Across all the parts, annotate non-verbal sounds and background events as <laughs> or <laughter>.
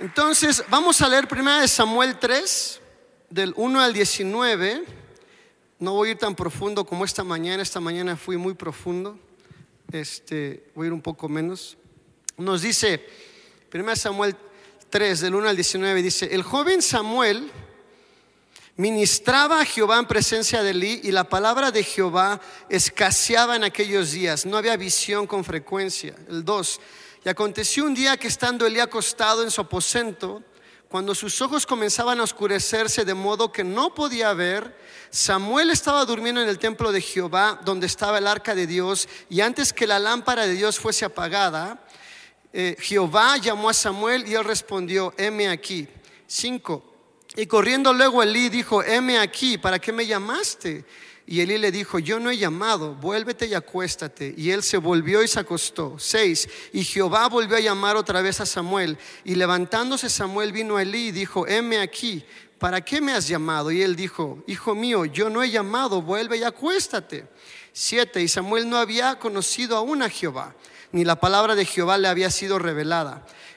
Entonces, vamos a leer primero de Samuel 3, del 1 al 19. No voy a ir tan profundo como esta mañana. Esta mañana fui muy profundo. Este, voy a ir un poco menos. Nos dice, 1 Samuel 3, del 1 al 19, dice, el joven Samuel ministraba a Jehová en presencia de Elí y la palabra de Jehová escaseaba en aquellos días. No había visión con frecuencia. El 2, y aconteció un día que estando Elí acostado en su aposento, cuando sus ojos comenzaban a oscurecerse de modo que no podía ver, Samuel estaba durmiendo en el templo de Jehová, donde estaba el arca de Dios, y antes que la lámpara de Dios fuese apagada, eh, Jehová llamó a Samuel y él respondió, heme aquí. 5. Y corriendo luego Elí dijo, heme aquí, ¿para qué me llamaste? Y Elí le dijo, yo no he llamado, vuélvete y acuéstate. Y él se volvió y se acostó. Seis, y Jehová volvió a llamar otra vez a Samuel. Y levantándose Samuel vino a Elí y dijo, heme aquí, ¿para qué me has llamado? Y él dijo, hijo mío, yo no he llamado, vuelve y acuéstate. Siete, y Samuel no había conocido aún a Jehová, ni la palabra de Jehová le había sido revelada.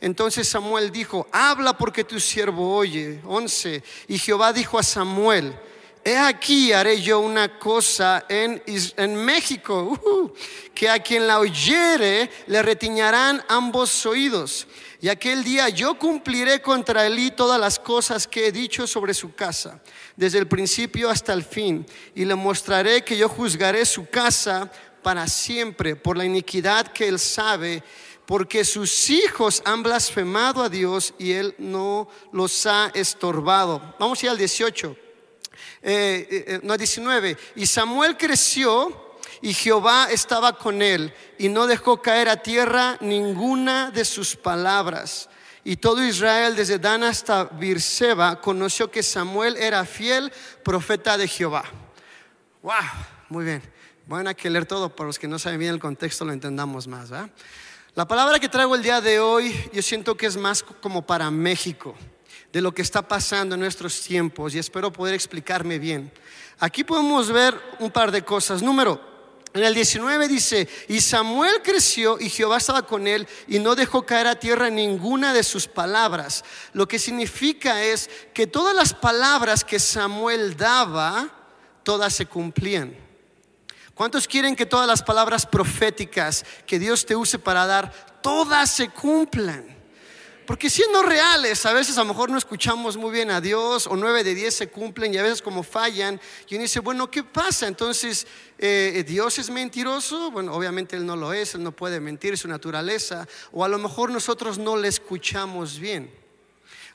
Entonces Samuel dijo, habla porque tu siervo oye. 11. Y Jehová dijo a Samuel, he aquí haré yo una cosa en, México, que a quien la oyere le retiñarán ambos oídos. Y aquel día yo cumpliré contra él todas las cosas que he dicho sobre su casa, desde el principio hasta el fin, y le mostraré que yo juzgaré su casa para siempre por la iniquidad que él sabe porque sus hijos han blasfemado a Dios y Él no los ha estorbado. Vamos a ir al 18, eh, eh, eh, no 19. Y Samuel creció y Jehová estaba con él y no dejó caer a tierra ninguna de sus palabras. Y todo Israel, desde Dan hasta Birseba, conoció que Samuel era fiel profeta de Jehová. ¡Wow! Muy bien. Bueno, hay que leer todo para los que no saben bien el contexto, lo entendamos más. ¿verdad? La palabra que traigo el día de hoy yo siento que es más como para México, de lo que está pasando en nuestros tiempos y espero poder explicarme bien. Aquí podemos ver un par de cosas. Número, en el 19 dice, y Samuel creció y Jehová estaba con él y no dejó caer a tierra ninguna de sus palabras. Lo que significa es que todas las palabras que Samuel daba, todas se cumplían. ¿Cuántos quieren que todas las palabras proféticas que Dios te use para dar, todas se cumplan? Porque siendo reales, a veces a lo mejor no escuchamos muy bien a Dios, o nueve de diez se cumplen, y a veces como fallan, y uno dice, bueno, ¿qué pasa? Entonces, eh, ¿Dios es mentiroso? Bueno, obviamente Él no lo es, Él no puede mentir, su naturaleza, o a lo mejor nosotros no le escuchamos bien.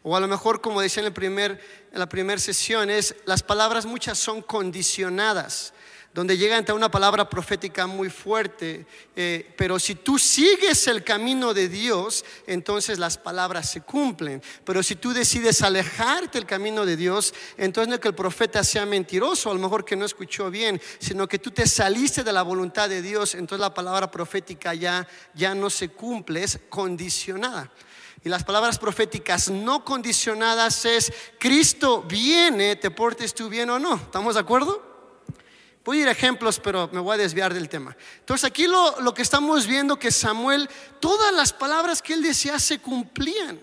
O a lo mejor, como decía en, primer, en la primera sesión, es las palabras muchas son condicionadas donde llega ante una palabra profética muy fuerte, eh, pero si tú sigues el camino de Dios, entonces las palabras se cumplen. Pero si tú decides alejarte del camino de Dios, entonces no es que el profeta sea mentiroso, a lo mejor que no escuchó bien, sino que tú te saliste de la voluntad de Dios, entonces la palabra profética ya, ya no se cumple, es condicionada. Y las palabras proféticas no condicionadas es, Cristo viene, te portes tú bien o no. ¿Estamos de acuerdo? Voy a ir a ejemplos, pero me voy a desviar del tema. Entonces aquí lo, lo, que estamos viendo que Samuel, todas las palabras que él decía se cumplían.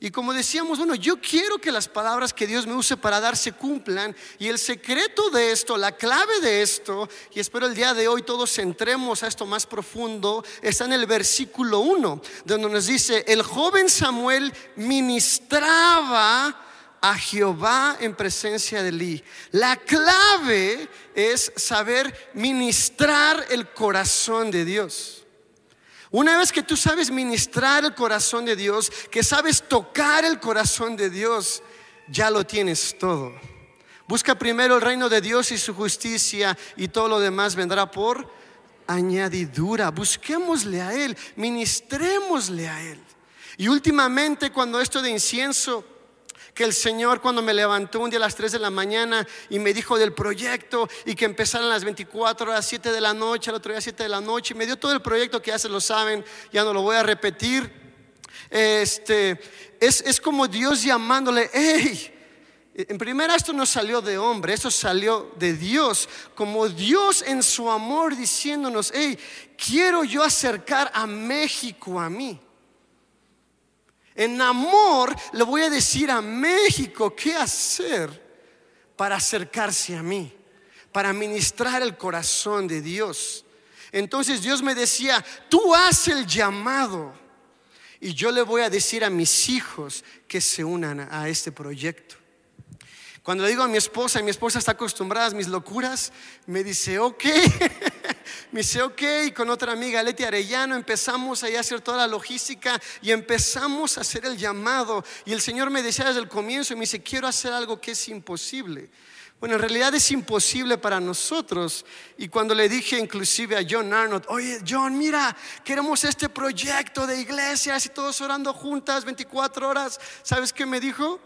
Y como decíamos, bueno, yo quiero que las palabras que Dios me use para dar se cumplan. Y el secreto de esto, la clave de esto, y espero el día de hoy todos entremos a esto más profundo, está en el versículo 1, donde nos dice, el joven Samuel ministraba a Jehová en presencia de Elí. La clave es saber ministrar el corazón de Dios. Una vez que tú sabes ministrar el corazón de Dios, que sabes tocar el corazón de Dios, ya lo tienes todo. Busca primero el reino de Dios y su justicia y todo lo demás vendrá por añadidura. Busquémosle a Él, ministrémosle a Él. Y últimamente cuando esto de incienso que el Señor cuando me levantó un día a las 3 de la mañana y me dijo del proyecto y que empezaran las 24 horas, 7 de la noche, al otro día 7 de la noche, y me dio todo el proyecto que ya se lo saben, ya no lo voy a repetir. Este, es, es como Dios llamándole, hey, en primera esto no salió de hombre, eso salió de Dios, como Dios en su amor diciéndonos, hey, quiero yo acercar a México a mí. En amor le voy a decir a México qué hacer para acercarse a mí, para ministrar el corazón de Dios. Entonces Dios me decía, tú haz el llamado y yo le voy a decir a mis hijos que se unan a este proyecto. Cuando le digo a mi esposa, y mi esposa está acostumbrada a mis locuras, me dice, ok, <laughs> me dice, ok, con otra amiga, Leti Arellano, empezamos a hacer toda la logística y empezamos a hacer el llamado. Y el Señor me decía desde el comienzo, y me dice, quiero hacer algo que es imposible. Bueno, en realidad es imposible para nosotros. Y cuando le dije inclusive a John Arnold, oye John, mira, queremos este proyecto de iglesias y todos orando juntas 24 horas, ¿sabes qué me dijo?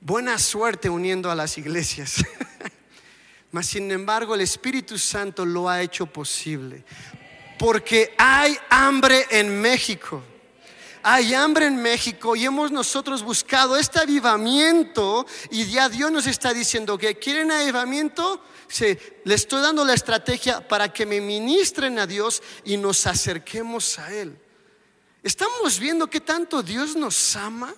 buena suerte uniendo a las iglesias. <laughs> Mas sin embargo el Espíritu Santo lo ha hecho posible. Porque hay hambre en México. Hay hambre en México y hemos nosotros buscado este avivamiento y ya Dios nos está diciendo que quieren avivamiento. Sí, le estoy dando la estrategia para que me ministren a Dios y nos acerquemos a Él. Estamos viendo que tanto Dios nos ama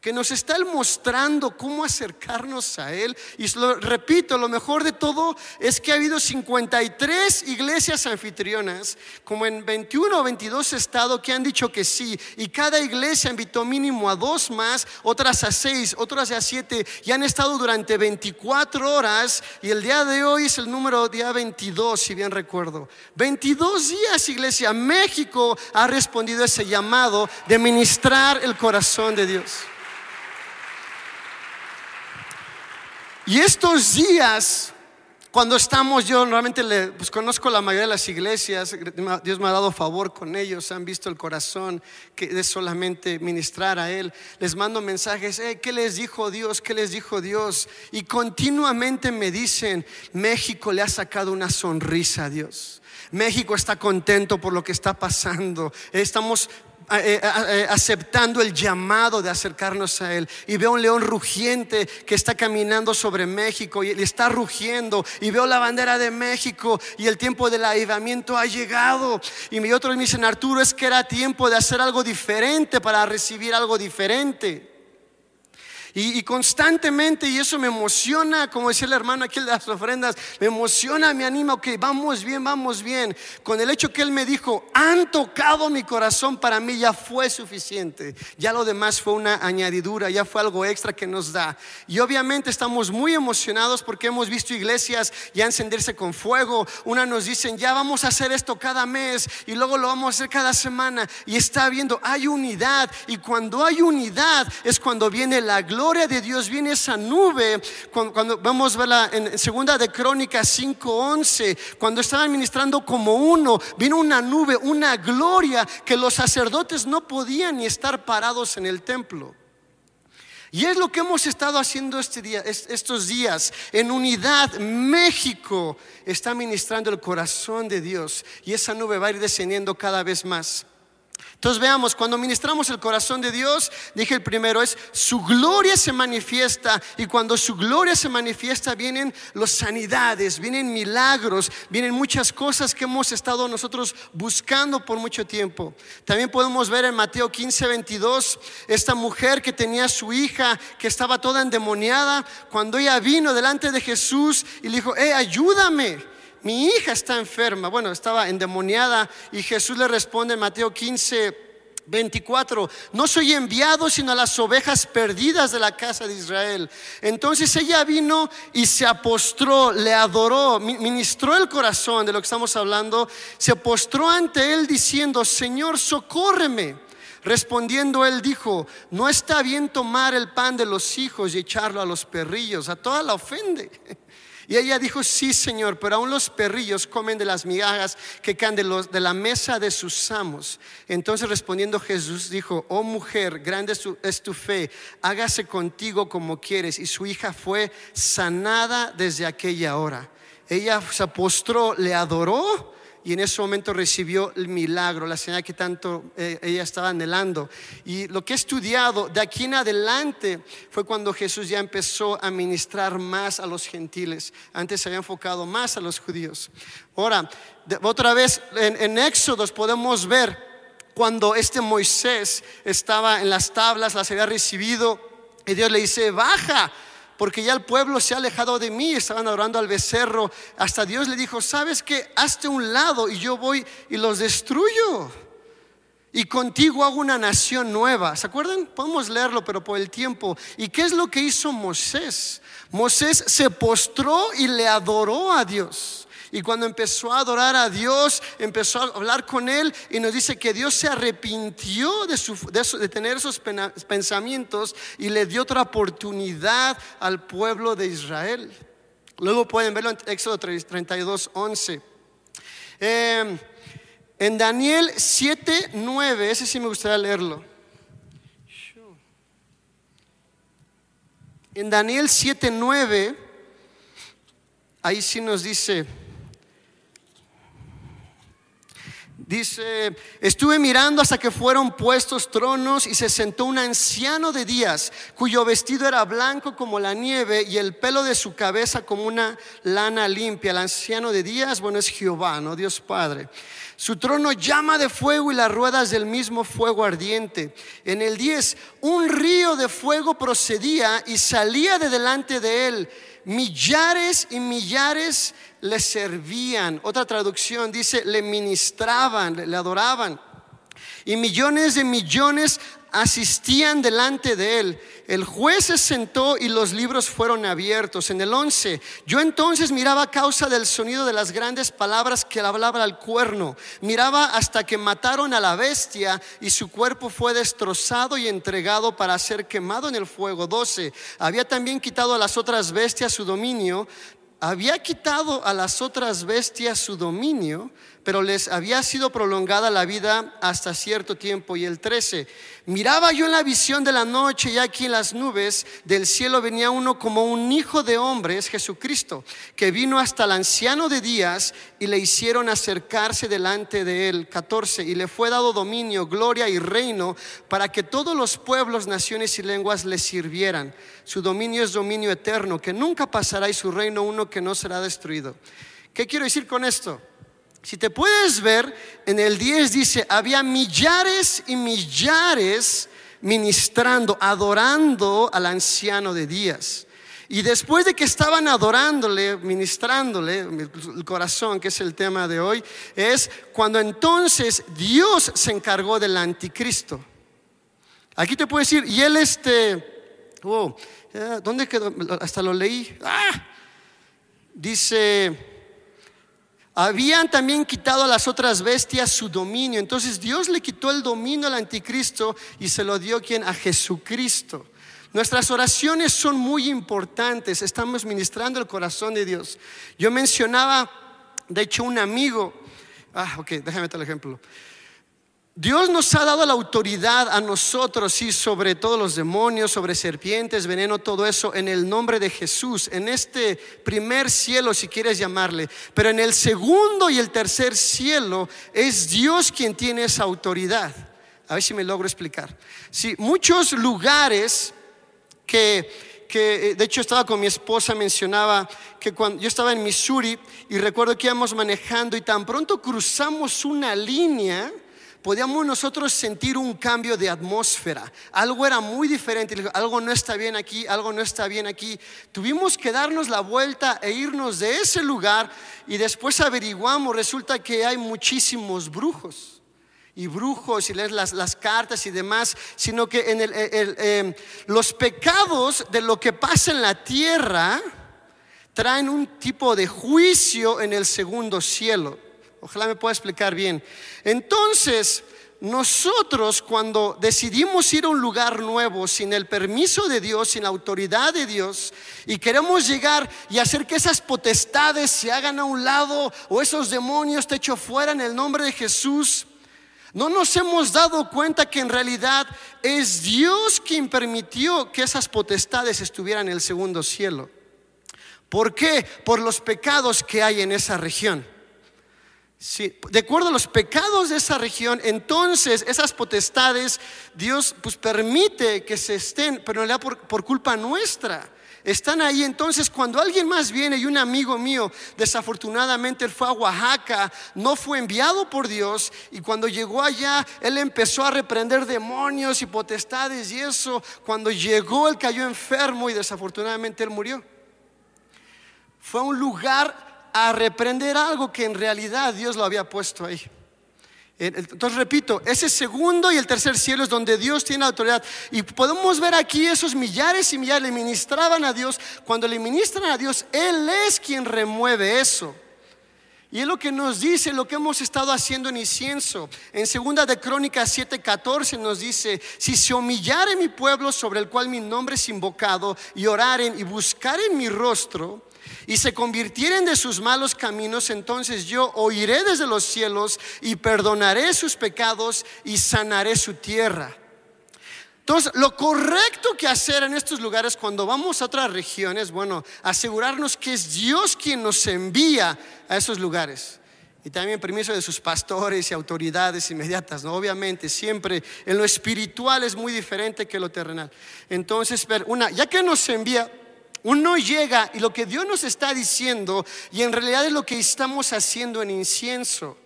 que nos está mostrando cómo acercarnos a Él. Y lo repito, lo mejor de todo es que ha habido 53 iglesias anfitrionas, como en 21 o 22 estados, que han dicho que sí. Y cada iglesia invitó mínimo a dos más, otras a seis, otras a siete, y han estado durante 24 horas. Y el día de hoy es el número día 22, si bien recuerdo. 22 días, iglesia. México ha respondido a ese llamado de ministrar el corazón de Dios. Y estos días, cuando estamos, yo normalmente le, pues conozco la mayoría de las iglesias, Dios me ha dado favor con ellos, han visto el corazón que es solamente ministrar a Él. Les mando mensajes, ¿qué les dijo Dios? ¿Qué les dijo Dios? Y continuamente me dicen, México le ha sacado una sonrisa a Dios. México está contento por lo que está pasando. Estamos eh, eh, aceptando el llamado de acercarnos a Él. Y veo un león rugiente que está caminando sobre México y está rugiendo. Y veo la bandera de México y el tiempo del avivamiento ha llegado. Y otros me dicen, Arturo, es que era tiempo de hacer algo diferente para recibir algo diferente. Y, constantemente, y eso me emociona, como decía el hermano aquí de las ofrendas, me emociona, me anima, que vamos bien, vamos bien. Con el hecho que él me dijo, han tocado mi corazón, para mí ya fue suficiente. Ya lo demás fue una añadidura, ya fue algo extra que nos da. Y obviamente estamos muy emocionados porque hemos visto iglesias ya encenderse con fuego. Una nos dicen, ya vamos a hacer esto cada mes y luego lo vamos a hacer cada semana. Y está viendo, hay unidad. Y cuando hay unidad es cuando viene la gloria gloria de Dios viene esa nube, cuando, vamos a verla en segunda de Crónicas 5:11, cuando estaban ministrando como uno, vino una nube, una gloria que los sacerdotes no podían ni estar parados en el templo. Y es lo que hemos estado haciendo este día, estos días. En unidad, México está ministrando el corazón de Dios y esa nube va a ir descendiendo cada vez más. Entonces veamos, cuando ministramos el corazón de Dios, dije el primero es, su gloria se manifiesta y cuando su gloria se manifiesta vienen las sanidades, vienen milagros, vienen muchas cosas que hemos estado nosotros buscando por mucho tiempo. También podemos ver en Mateo 15, 22, esta mujer que tenía su hija que estaba toda endemoniada, cuando ella vino delante de Jesús y le dijo, eh, ayúdame mi hija está enferma. Bueno, estaba endemoniada y Jesús le responde en Mateo 15, 24, no soy enviado sino a las ovejas perdidas de la casa de Israel. Entonces ella vino y se apostró, le adoró, ministró el corazón de lo que estamos hablando, se postró ante él diciendo, Señor, socórreme. Respondiendo él dijo, no está bien tomar el pan de los hijos y echarlo a los perrillos, a toda la ofende. Y ella dijo, sí, Señor, pero aún los perrillos comen de las migajas que caen de, los, de la mesa de sus amos. Entonces respondiendo Jesús dijo, oh mujer, grande es tu, fe, hágase contigo como quieres. Y su hija fue sanada desde aquella hora. Ella se postró, le adoró y en ese momento recibió el milagro, la señal que tanto eh, ella estaba anhelando. Y lo que he estudiado de aquí en adelante fue cuando Jesús ya empezó a ministrar más a los gentiles. Antes se había enfocado más a los judíos. Ahora, otra vez en, en Éxodos podemos ver cuando este Moisés estaba en las tablas, las había recibido y Dios le dice, baja porque ya el pueblo se ha alejado de mí, estaban adorando al becerro. Hasta Dios le dijo, ¿sabes qué? Hazte un lado y yo voy y los destruyo. Y contigo hago una nación nueva. ¿Se acuerdan? Podemos leerlo, pero por el tiempo. ¿Y qué es lo que hizo Moisés? Moisés se postró y le adoró a Dios. Y cuando empezó a adorar a Dios, empezó a hablar con Él y nos dice que Dios se arrepintió de, tener esos pensamientos y le dio otra oportunidad al pueblo de Israel. Luego pueden verlo en Éxodo 32, 11. Em, en Daniel 7, 9, ese sí me gustaría leerlo. En Daniel 7, 9, ahí sí nos dice, Dice, estuve mirando hasta que fueron puestos tronos y se sentó un anciano de días, cuyo vestido era blanco como la nieve y el pelo de su cabeza como una lana limpia. El anciano de días, bueno, es Jehová, no Dios Padre. Su trono llama de fuego y las ruedas del mismo fuego ardiente. En el 10, un río de fuego procedía y salía de delante de él. Millares y millares le servían. Otra traducción dice, le ministraban, le adoraban. Y millones de millones asistían delante de él. El juez se sentó y los libros fueron abiertos. En el 11, yo entonces miraba a causa del sonido de las grandes palabras que hablaba al cuerno. Miraba hasta que mataron a la bestia y su cuerpo fue destrozado y entregado para ser quemado en el fuego. 12, había también quitado a las otras bestias su dominio, había quitado a las otras bestias su dominio, pero les había sido prolongada la vida hasta cierto tiempo. Y el 13, miraba yo en la visión de la noche y aquí en las nubes del cielo venía uno como un hijo de hombre, es Jesucristo, que vino hasta el anciano de días y le hicieron acercarse delante de él. 14, y le fue dado dominio, gloria y reino para que todos los pueblos, naciones y lenguas le sirvieran. Su dominio es dominio eterno, que nunca pasará y su reino uno que no será destruido. ¿Qué quiero decir con esto? Si te puedes ver, en el 10 dice, había millares y millares ministrando, adorando al anciano de días. Y después de que estaban adorándole, ministrándole, el corazón, que es el tema de hoy, es cuando entonces Dios se encargó del anticristo. Aquí te puedo decir, y él este, oh, ¿dónde quedó? Hasta lo leí. Ah, dice, habían también quitado a las otras bestias su dominio. Entonces Dios le quitó el dominio al anticristo y se lo dio quien a Jesucristo. Nuestras oraciones son muy importantes. Estamos ministrando el corazón de Dios. Yo mencionaba, de hecho, un amigo. Ah, ok, déjame el ejemplo. Dios nos ha dado la autoridad a nosotros, sí, sobre todos los demonios, sobre serpientes, veneno, todo eso, en el nombre de Jesús, en este primer cielo, si quieres llamarle. Pero en el segundo y el tercer cielo es Dios quien tiene esa autoridad. A ver si me logro explicar. Sí, muchos lugares que, que, de hecho estaba con mi esposa, mencionaba que cuando yo estaba en Missouri y recuerdo que íbamos manejando y tan pronto cruzamos una línea, podíamos nosotros sentir un cambio de atmósfera. Algo era muy diferente, algo no está bien aquí, algo no está bien aquí. Tuvimos que darnos la vuelta e irnos de ese lugar y después averiguamos, resulta que hay muchísimos brujos y brujos y lees las, cartas y demás, sino que en em, los pecados de lo que pasa en la tierra traen un tipo de juicio en el segundo cielo. Ojalá me pueda explicar bien. Entonces, nosotros cuando decidimos ir a un lugar nuevo sin el permiso de Dios, sin la autoridad de Dios, y queremos llegar y hacer que esas potestades se hagan a un lado o esos demonios te echo fuera en el nombre de Jesús, no nos hemos dado cuenta que en realidad es Dios quien permitió que esas potestades estuvieran en el segundo cielo. ¿Por qué? Por los pecados que hay en esa región. De acuerdo a los pecados de esa región, entonces esas potestades Dios pues permite que se estén, pero en realidad por, por culpa nuestra. Están ahí entonces cuando alguien más viene y un amigo mío, desafortunadamente él fue a Oaxaca, no fue enviado por Dios y cuando llegó allá él empezó a reprender demonios y potestades y eso, cuando llegó él cayó enfermo y desafortunadamente él murió. Fue un lugar a reprender algo que en realidad Dios lo había puesto ahí. Entonces repito, ese segundo y el tercer cielo es donde Dios tiene autoridad. Y podemos ver aquí esos millares y millares le ministraban a Dios. Cuando le ministran a Dios, Él es quien remueve eso. Y es lo que nos dice lo que hemos estado haciendo en incienso. En segunda de Crónicas 7:14 nos dice, si se humillare mi pueblo sobre el cual mi nombre es invocado y oraren y buscaren mi rostro y se convirtieren de sus malos caminos, entonces yo oiré desde los cielos y perdonaré sus pecados y sanaré su tierra. Entonces, lo correcto que hacer en estos lugares cuando vamos a otras regiones, bueno, asegurarnos que es Dios quien nos envía a esos lugares. Y también permiso de sus pastores y autoridades inmediatas, ¿no? Obviamente, siempre en lo espiritual es muy diferente que lo terrenal. Entonces, una, ya que nos envía, uno llega y lo que Dios nos está diciendo, y en realidad es lo que estamos haciendo en incienso.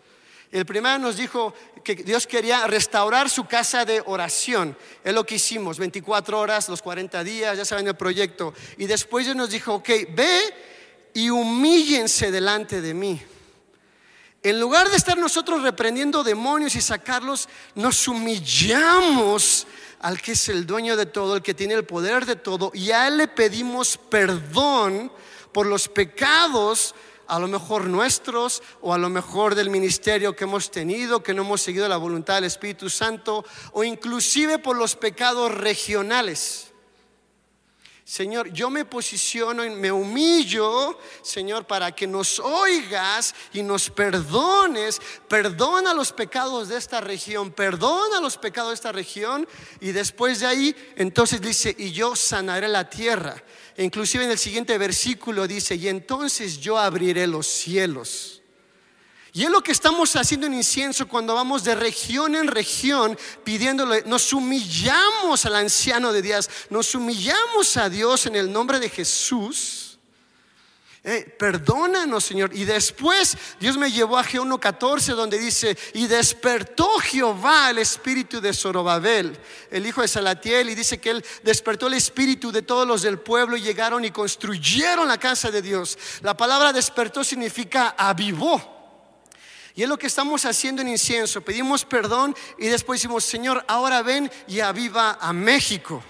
El primero nos dijo que Dios quería restaurar su casa de oración. Es lo que hicimos, 24 horas, los 40 días, ya saben el proyecto. Y después Dios nos dijo, ok, ve y humíllense delante de mí. En lugar de estar nosotros reprendiendo demonios y sacarlos, nos humillamos al que es el dueño de todo, el que tiene el poder de todo, y a Él le pedimos perdón por los pecados, a lo mejor nuestros o a lo mejor del ministerio que hemos tenido, que no hemos seguido la voluntad del Espíritu Santo, o inclusive por los pecados regionales. Señor, yo me posiciono y me humillo, Señor, para que nos oigas y nos perdones. Perdona los pecados de esta región, perdona los pecados de esta región. Y después de ahí, entonces dice, y yo sanaré la tierra. E inclusive en el siguiente versículo dice, y entonces yo abriré los cielos y es lo que estamos haciendo en incienso cuando vamos de región en región pidiéndole, nos humillamos al anciano de Dios, nos humillamos a Dios en el nombre de Jesús. Eh, perdónanos, Señor. Y después Dios me llevó a G 1.14 donde dice, y despertó Jehová el espíritu de Zorobabel, el hijo de Salatiel, y dice que él despertó el espíritu de todos los del pueblo y llegaron y construyeron la casa de Dios. La palabra despertó significa avivó. Y es lo que estamos haciendo en incienso. Pedimos perdón y después decimos, Señor, ahora ven y aviva a México.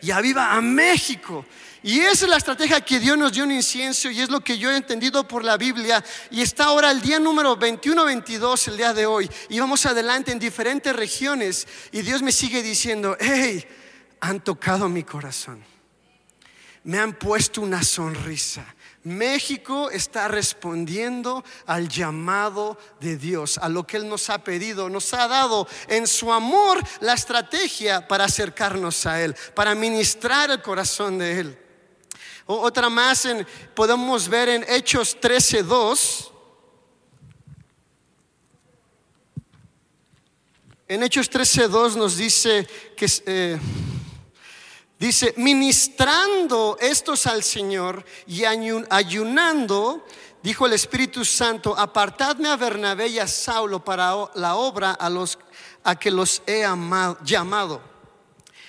Y aviva a México. Y esa es la estrategia que Dios nos dio en incienso y es lo que yo he entendido por la Biblia. Y está ahora el día número 21-22, el día de hoy. Y vamos adelante en diferentes regiones. Y Dios me sigue diciendo, hey, han tocado mi corazón. Me han puesto una sonrisa México está respondiendo al llamado de Dios, a lo que Él nos ha pedido, nos ha dado en su amor la estrategia para acercarnos a Él, para ministrar el corazón de Él. Otra más podemos ver en Hechos 13:2. En Hechos 13:2 nos dice que eh, Dice, ministrando estos al Señor y ayunando, dijo el Espíritu Santo, apartadme a Bernabé y a Saulo para la obra a los a que los he llamado.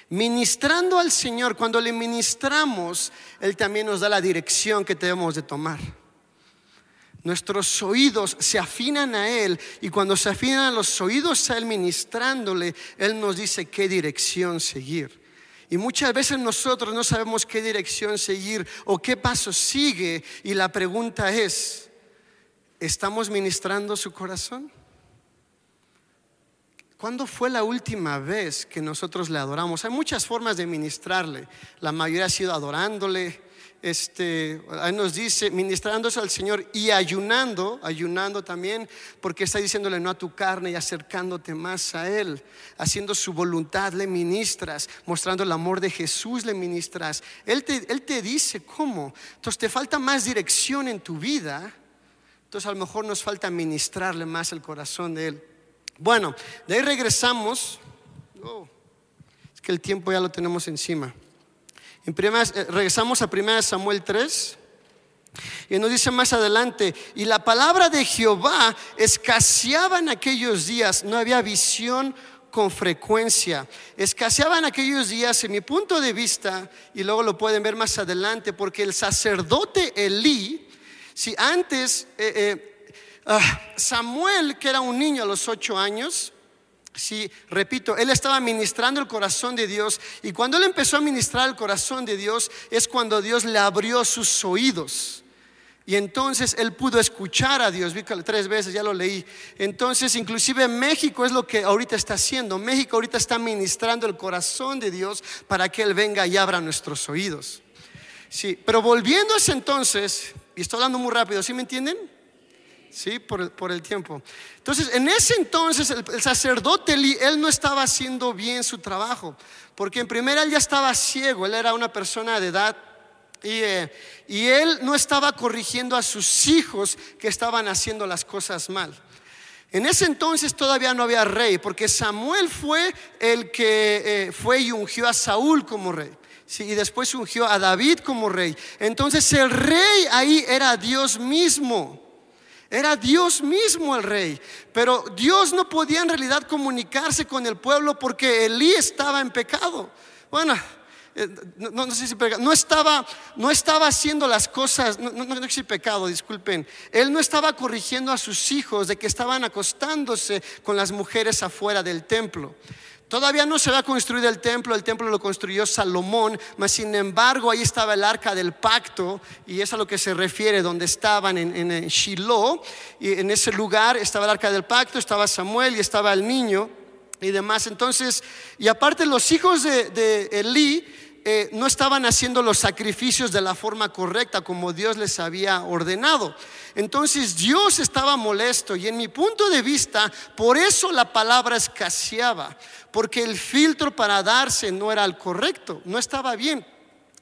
Ministrando al Señor, cuando le ministramos, Él también nos da la dirección que debemos de tomar. Nuestros oídos se afinan a Él y cuando se afinan los oídos a Él ministrándole, Él nos dice qué dirección seguir. Y muchas veces nosotros no sabemos qué dirección seguir o qué paso sigue. Y la pregunta es, ¿estamos ministrando su corazón? ¿Cuándo fue la última vez que nosotros le adoramos? Hay muchas formas de ministrarle. La mayoría ha sido adorándole, este, nos dice, ministrándose al Señor y ayunando, ayunando también, porque está diciéndole no a tu carne y acercándote más a Él, haciendo su voluntad, le ministras, mostrando el amor de Jesús, le ministras. Él te, él te dice cómo. Entonces te falta más dirección en tu vida, entonces a lo mejor nos falta ministrarle más el corazón de Él. Bueno, de ahí regresamos. Oh, es que el tiempo ya lo tenemos encima. Eh, regresamos a 1 Samuel 3. Y nos dice más adelante, y la palabra de Jehová escaseaba en aquellos días, no había visión con frecuencia. Escaseaba en aquellos días, en mi punto de vista, y luego lo pueden ver más adelante, porque el sacerdote Elí, si antes eh, eh, ah, Samuel, que era un niño a los ocho años, Sí, repito, él estaba ministrando el corazón de Dios y cuando él empezó a ministrar el corazón de Dios es cuando Dios le abrió sus oídos. Y entonces él pudo escuchar a Dios, vi tres veces, ya lo leí. Entonces, inclusive México es lo que ahorita está haciendo. México ahorita está ministrando el corazón de Dios para que Él venga y abra nuestros oídos. Sí, pero volviendo a ese entonces, y estoy hablando muy rápido, ¿sí me entienden? ¿Sí? Por el, tiempo. Entonces, en ese entonces, el, sacerdote, él no estaba haciendo bien su trabajo, porque en primera él ya estaba ciego, él era una persona de edad y, eh, y, él no estaba corrigiendo a sus hijos que estaban haciendo las cosas mal. En ese entonces todavía no había rey, porque Samuel fue el que eh, fue y ungió a Saúl como rey. Sí, y después ungió a David como rey. Entonces el rey ahí era Dios mismo. Era Dios mismo el rey. Pero Dios no podía en realidad comunicarse con el pueblo porque Elí estaba en pecado. Bueno, eh, no, sé si no estaba, no estaba haciendo las cosas, no, no, no si pecado, disculpen. Él no estaba corrigiendo a sus hijos de que estaban acostándose con las mujeres afuera del templo. Todavía no se había construido el templo, el templo lo construyó Salomón, mas sin embargo ahí estaba el arca del pacto y es a lo que se refiere, donde estaban en, Shiloh, y en ese lugar estaba el arca del pacto, estaba Samuel y estaba el niño y demás. Entonces, y aparte los hijos de, de Elí eh, no estaban haciendo los sacrificios de la forma correcta como Dios les había ordenado. Entonces Dios estaba molesto y en mi punto de vista, por eso la palabra escaseaba, porque el filtro para darse no era el correcto, no estaba bien.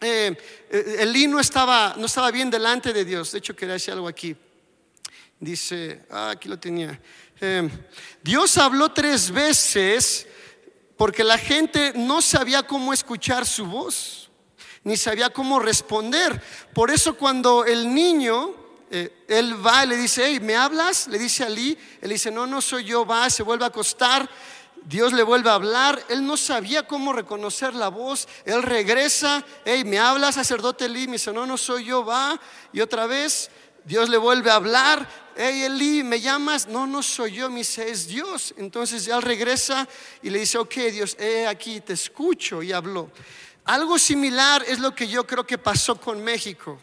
Eh, eh, Elí no estaba, no estaba bien delante de Dios. De hecho, quería decir algo aquí. Dice, ah, aquí lo tenía. Dios habló tres veces porque la gente no sabía cómo escuchar su voz, ni sabía cómo responder. Por eso cuando el niño, eh, él va y le dice, hey, ¿me hablas? Le dice a Lee, él dice, no, no soy yo, va, se vuelve a acostar. Dios le vuelve a hablar, él no sabía cómo reconocer la voz, él regresa, hey, ¿me hablas, sacerdote Lee? Me dice, no, no soy yo, va, y otra vez Dios le vuelve a hablar, hey Eli, ¿me llamas? No, no soy yo, me dice, es Dios. Entonces ya regresa y le dice, ok Dios, he aquí, te escucho y habló. Algo similar es lo que yo creo que pasó con México.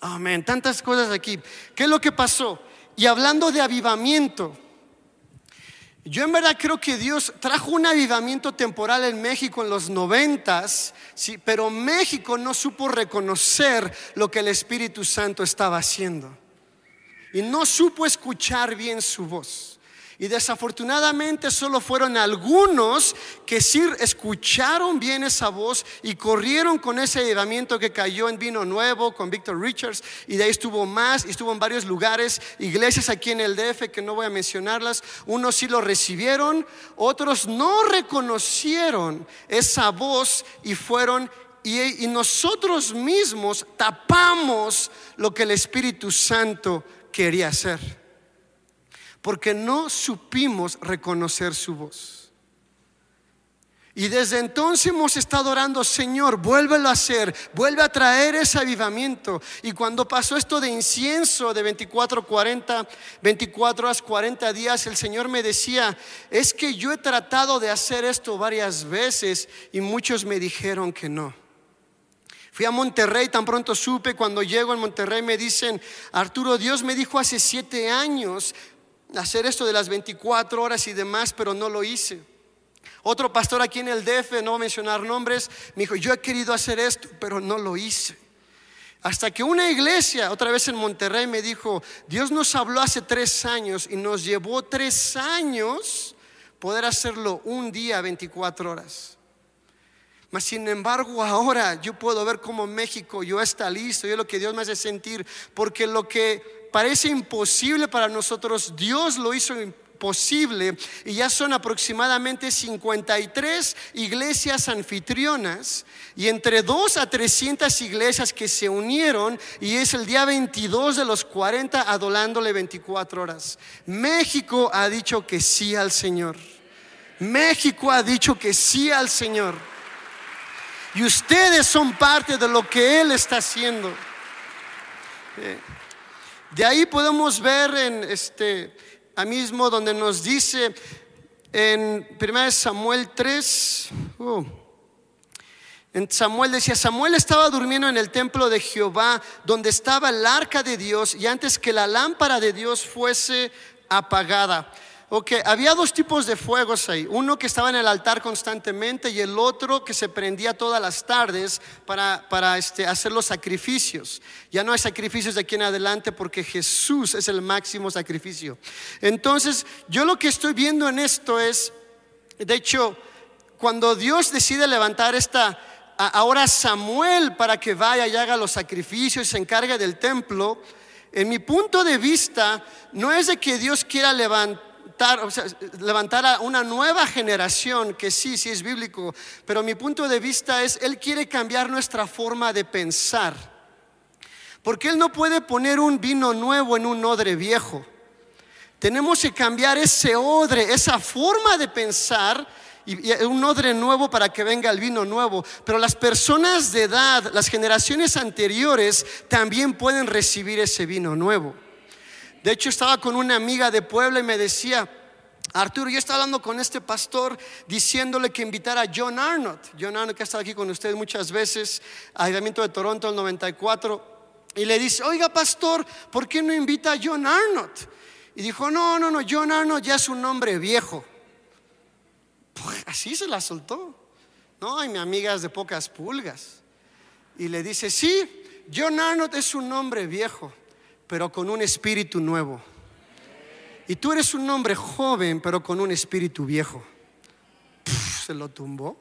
Amén, tantas cosas aquí. ¿Qué es lo que pasó? Y hablando de avivamiento, yo en verdad creo que Dios trajo un avivamiento temporal en México en los noventas, sí, pero México no supo reconocer lo que el Espíritu Santo estaba haciendo. Y no supo escuchar bien su voz. Y desafortunadamente solo fueron algunos que sí escucharon bien esa voz y corrieron con ese llevamiento que cayó en Vino Nuevo con Victor Richards. Y de ahí estuvo más, y estuvo en varios lugares, iglesias aquí en el DF que no voy a mencionarlas. Unos sí lo recibieron, otros no reconocieron esa voz y fueron y, nosotros mismos tapamos lo que el Espíritu Santo quería hacer porque no supimos reconocer su voz. Y desde entonces hemos estado orando, Señor, vuélvelo a hacer, vuelve a traer ese avivamiento. Y cuando pasó esto de incienso de 24, 40, 24 horas, 40 días, el Señor me decía, es que yo he tratado de hacer esto varias veces y muchos me dijeron que no. Fui a Monterrey, tan pronto supe, cuando llego en Monterrey me dicen, Arturo, Dios me dijo hace siete años hacer esto de las 24 horas y demás, pero no lo hice. Otro pastor aquí en el DF, no voy a mencionar nombres, me dijo, yo he querido hacer esto, pero no lo hice. Hasta que una iglesia, otra vez en Monterrey, me dijo, Dios nos habló hace tres años y nos llevó tres años poder hacerlo un día, 24 horas. Mas sin embargo, ahora yo puedo ver cómo México yo está listo, y es lo que Dios me hace sentir, porque lo que parece imposible para nosotros, Dios lo hizo posible y ya son aproximadamente 53 iglesias anfitrionas y entre 2 a 300 iglesias que se unieron y es el día 22 de los 40 adolándole 24 horas. México ha dicho que sí al Señor. México ha dicho que sí al Señor. Y ustedes son parte de lo que Él está haciendo. Eh, de ahí podemos ver en este mismo donde nos dice en 1 Samuel 3, uh, en Samuel decía, Samuel estaba durmiendo en el templo de Jehová, donde estaba el arca de Dios, y antes que la lámpara de Dios fuese apagada. Ok, había dos tipos de fuegos ahí. Uno que estaba en el altar constantemente y el otro que se prendía todas las tardes para, para este, hacer los sacrificios. Ya no hay sacrificios de aquí en adelante porque Jesús es el máximo sacrificio. Entonces, yo lo que estoy viendo en esto es, de hecho, cuando Dios decide levantar esta, ahora Samuel para que vaya y haga los sacrificios y se encargue del templo, en mi punto de vista, no es de que Dios quiera levantar levantar a una nueva generación, que sí, sí es bíblico, pero mi punto de vista es, Él quiere cambiar nuestra forma de pensar. Porque Él no puede poner un vino nuevo en un odre viejo. Tenemos que cambiar ese odre, esa forma de pensar y un odre nuevo para que venga el vino nuevo. Pero las personas de edad, las generaciones anteriores, también pueden recibir ese vino nuevo. De hecho, estaba con una amiga de Puebla y me decía, Arturo, yo estaba hablando con este pastor diciéndole que invitara a John Arnott. John Arnott que ha estado aquí con ustedes muchas veces, Ayuntamiento de Toronto el 94. Y le dice, oiga pastor, ¿por qué no invita a John Arnott? Y dijo, no, no, no, John Arnott ya es un hombre viejo. Pues así se la soltó. No, y mi amiga es de pocas pulgas. Y le dice, sí, John Arnott es un hombre viejo pero con un espíritu nuevo. Y tú eres un hombre joven, pero con un espíritu viejo. se lo tumbó.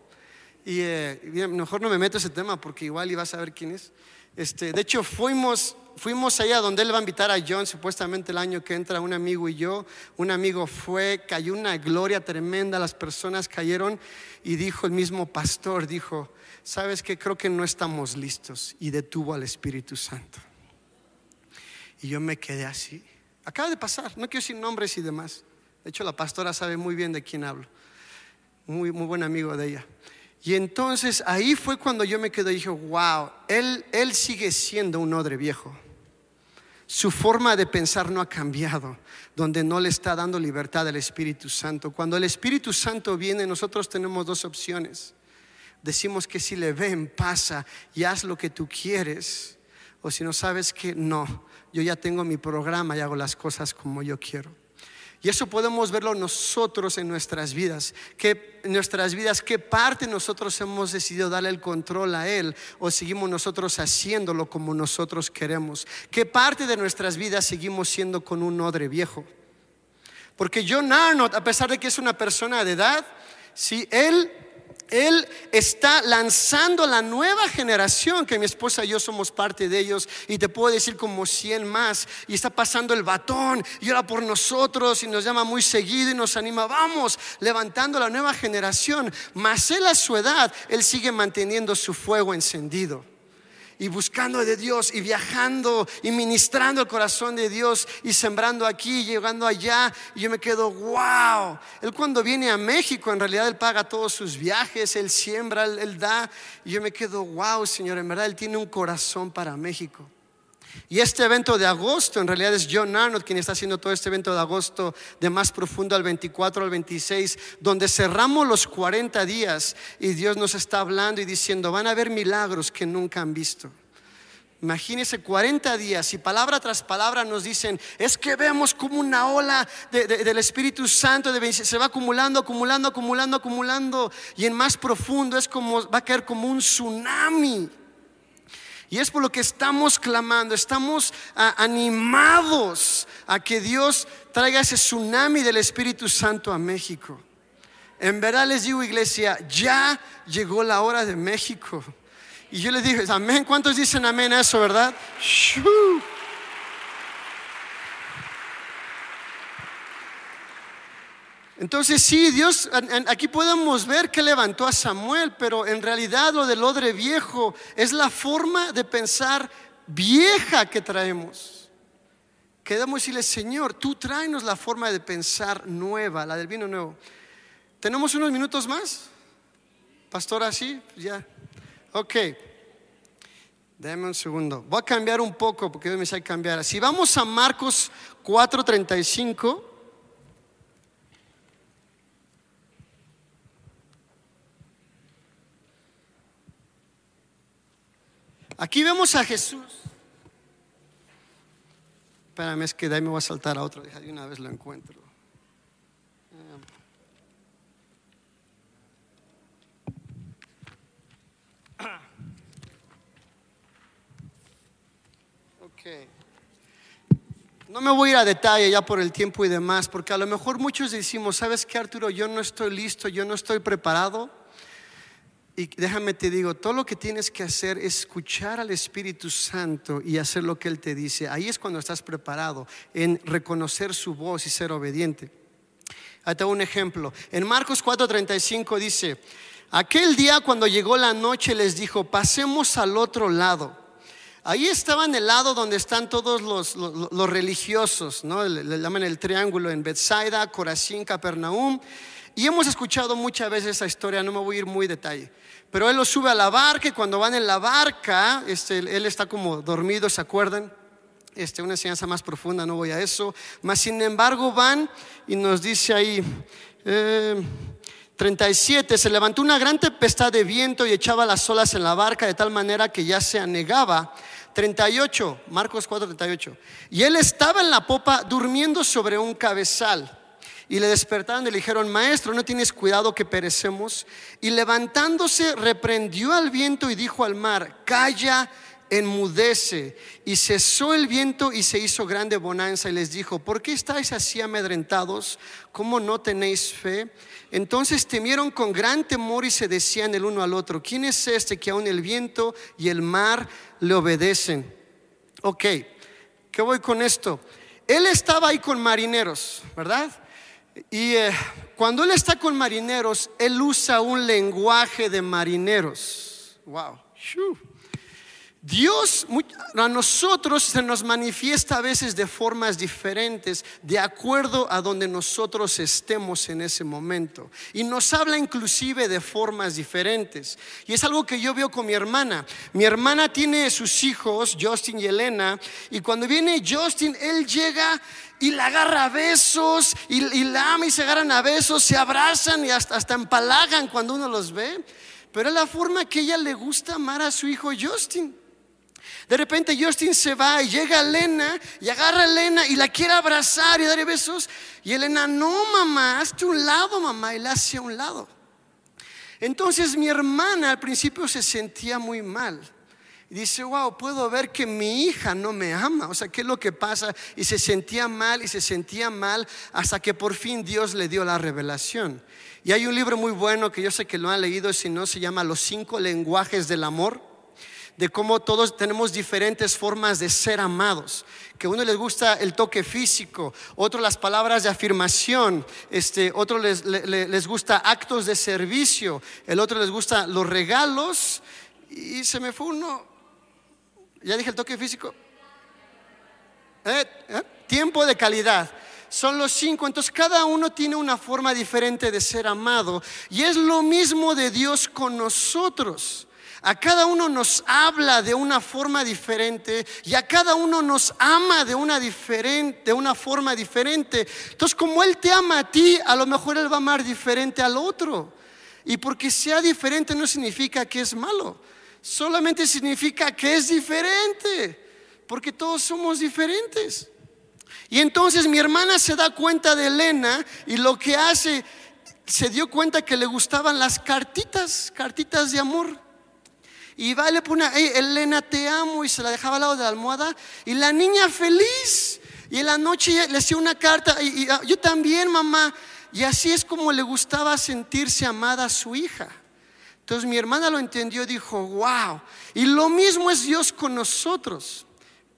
Y eh, mejor no me meto ese tema porque igual iba a saber quién es. Este, de hecho, fuimos, fuimos allá donde él va a invitar a John, supuestamente el año que entra, un amigo y yo. Un amigo fue, cayó una gloria tremenda, las personas cayeron y dijo el mismo pastor, dijo, sabes que creo que no estamos listos y detuvo al Espíritu Santo. Y yo me quedé así. Acaba de pasar, no quiero decir nombres y demás. De hecho, la pastora sabe muy bien de quién hablo. Muy, muy buen amigo de ella. Y entonces ahí fue cuando yo me quedé y dije, wow, él, él sigue siendo un odre viejo. Su forma de pensar no ha cambiado, donde no le está dando libertad al Espíritu Santo. Cuando el Espíritu Santo viene, nosotros tenemos dos opciones. Decimos que si le ven, pasa y haz lo que tú quieres. O si no sabes que no, yo ya tengo mi programa y hago las cosas como yo quiero. Y eso podemos verlo nosotros en nuestras vidas. Que en nuestras vidas, qué parte nosotros hemos decidido darle el control a Él o seguimos nosotros haciéndolo como nosotros queremos. Qué parte de nuestras vidas seguimos siendo con un odre viejo. Porque John Arnott, a pesar de que es una persona de edad, si Él él está lanzando la nueva generación, que mi esposa y yo somos parte de ellos, y te puedo decir como 100 más, y está pasando el batón, y ora por nosotros, y nos llama muy seguido y nos anima, vamos, levantando la nueva generación. Mas él a su edad, él sigue manteniendo su fuego encendido y buscando de Dios y viajando y ministrando el corazón de Dios y sembrando aquí, llegando allá. Y yo me quedo, wow. Él cuando viene a México, en realidad él paga todos sus viajes, él siembra, él, da. Y yo me quedo, wow, Señor, en verdad él tiene un corazón para México. Y este evento de agosto, en realidad es John Arnold quien está haciendo todo este evento de agosto de más profundo al 24 al 26, donde cerramos los 40 días y Dios nos está hablando y diciendo, van a haber milagros que nunca han visto. Imagínense 40 días y palabra tras palabra nos dicen, es que vemos como una ola del Espíritu Santo de, se va acumulando, acumulando, acumulando, acumulando. Y en más profundo es como, va a caer como un tsunami. Y es por lo que estamos clamando, estamos animados a que Dios traiga ese tsunami del Espíritu Santo a México. En verdad les digo, iglesia, ya llegó la hora de México. Y yo les dije, amén. ¿Cuántos dicen amén a eso, verdad? Entonces sí, Dios, aquí podemos ver que levantó a Samuel, pero en realidad lo del odre viejo es la forma de pensar vieja que traemos. Quedamos decirle, Señor, tú tráenos la forma de pensar nueva, la del vino nuevo. ¿Tenemos unos minutos más? Pastora, sí, ya. Ok. Dame un segundo. Voy a cambiar un poco porque me sale cambiar. Si vamos a Marcos 4:35. Aquí vemos a Jesús. Espérame, es que de ahí me voy a saltar a otro. Deja de una vez lo encuentro. No me voy a ir a detalle ya por el tiempo y demás, porque a lo mejor muchos decimos, ¿sabes qué Arturo? Yo no estoy listo, yo no estoy preparado. Y déjame te digo, todo lo que tienes que hacer es escuchar al Espíritu Santo y hacer lo que Él te dice. Ahí es cuando estás preparado en reconocer su voz y ser obediente. Te un ejemplo. En Marcos 4:35 dice, aquel día cuando llegó la noche les dijo, pasemos al otro lado. Ahí estaba en el lado donde están todos los, religiosos, ¿no? Le, llaman el triángulo en Bethsaida, Corazín, Capernaum. Y hemos escuchado muchas veces esa historia, no me voy a ir muy detalle. Pero él lo sube a la barca y cuando van en la barca, este, él está como dormido, ¿se acuerdan? Este, una enseñanza más profunda, no voy a eso. Mas sin embargo van y nos dice ahí, 37, eh, se levantó una gran tempestad de viento y echaba las olas en la barca de tal manera que ya se anegaba 38, Marcos 4, 38. Y él estaba en la popa durmiendo sobre un cabezal. Y le despertaron y le dijeron, maestro, ¿no tienes cuidado que perecemos? Y levantándose, reprendió al viento y dijo al mar, calla, enmudece. Y cesó el viento y se hizo grande bonanza y les dijo, ¿por qué estáis así amedrentados? ¿Cómo no tenéis fe? Entonces temieron con gran temor y se decían el uno al otro, ¿quién es este que aún el viento y el mar le obedecen? Ok, ¿qué voy con esto? Él estaba ahí con marineros, ¿verdad? Y eh, cuando él está con marineros, él usa un lenguaje de marineros. Wow. Dios a nosotros se nos manifiesta a veces de formas diferentes, de acuerdo a donde nosotros estemos en ese momento. Y nos habla inclusive de formas diferentes. Y es algo que yo veo con mi hermana. Mi hermana tiene sus hijos, Justin y Elena, y cuando viene Justin, él llega y la agarra a besos, y, la ama y se agarran a besos, se abrazan y hasta, hasta empalagan cuando uno los ve. Pero es la forma que ella le gusta amar a su hijo Justin. De repente Justin se va y llega Elena y agarra a Elena y la quiere abrazar y darle besos. Y Elena, no mamá, hazte un lado mamá y la hace a un lado. Entonces mi hermana al principio se sentía muy mal. Y dice, wow, puedo ver que mi hija no me ama. O sea, ¿qué es lo que pasa? Y se sentía mal y se sentía mal hasta que por fin Dios le dio la revelación. Y hay un libro muy bueno que yo sé que lo han leído, si no, se llama Los cinco lenguajes del amor de cómo todos tenemos diferentes formas de ser amados. Que a uno les gusta el toque físico, otro las palabras de afirmación, este, otro les, les, gusta actos de servicio, el otro les gusta los regalos. Y se me fue uno, ya dije el toque físico. Eh, eh, tiempo de calidad son los cinco. Entonces cada uno tiene una forma diferente de ser amado. Y es lo mismo de Dios con nosotros. A cada uno nos habla de una forma diferente y a cada uno nos ama de una diferente, de una forma diferente. Entonces, como él te ama a ti, a lo mejor él va a amar diferente al otro. Y porque sea diferente no significa que es malo. solamente significa que es diferente, porque todos somos diferentes. Y entonces mi hermana se da cuenta de Elena y lo que hace, se dio cuenta que le gustaban las cartitas, cartitas de amor. Y va, le pone, hey, Elena, te amo, y se la dejaba al lado de la almohada. Y la niña feliz. Y en la noche le hacía una carta, y, ah, yo también, mamá. Y así es como le gustaba sentirse amada a su hija. Entonces mi hermana lo entendió dijo, wow. Y lo mismo es Dios con nosotros.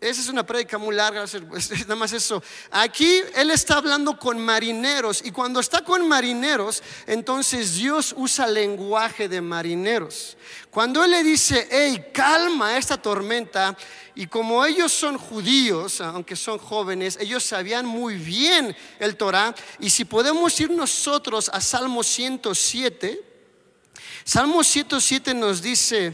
Esa es una prédica muy larga, <laughs> nada más eso. Aquí Él está hablando con marineros y cuando está con marineros, entonces Dios usa lenguaje de marineros. Cuando Él le dice, hey, calma esta tormenta, y como ellos son judíos, aunque son jóvenes, ellos sabían muy bien el Torah, y si podemos ir nosotros a Salmo 107, Salmo 107 nos dice,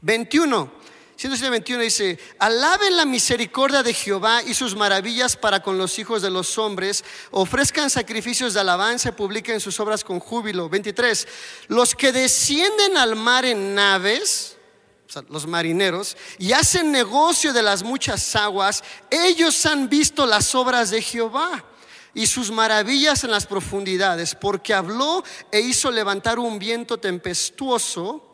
21, 121 dice, alaben la misericordia de Jehová y sus maravillas para con los hijos de los hombres, ofrezcan sacrificios de alabanza publiquen sus obras con júbilo. 23, los que descienden al mar en naves, los marineros, y hacen negocio de las muchas aguas, ellos han visto las obras de Jehová y sus maravillas en las profundidades, porque habló e hizo levantar un viento tempestuoso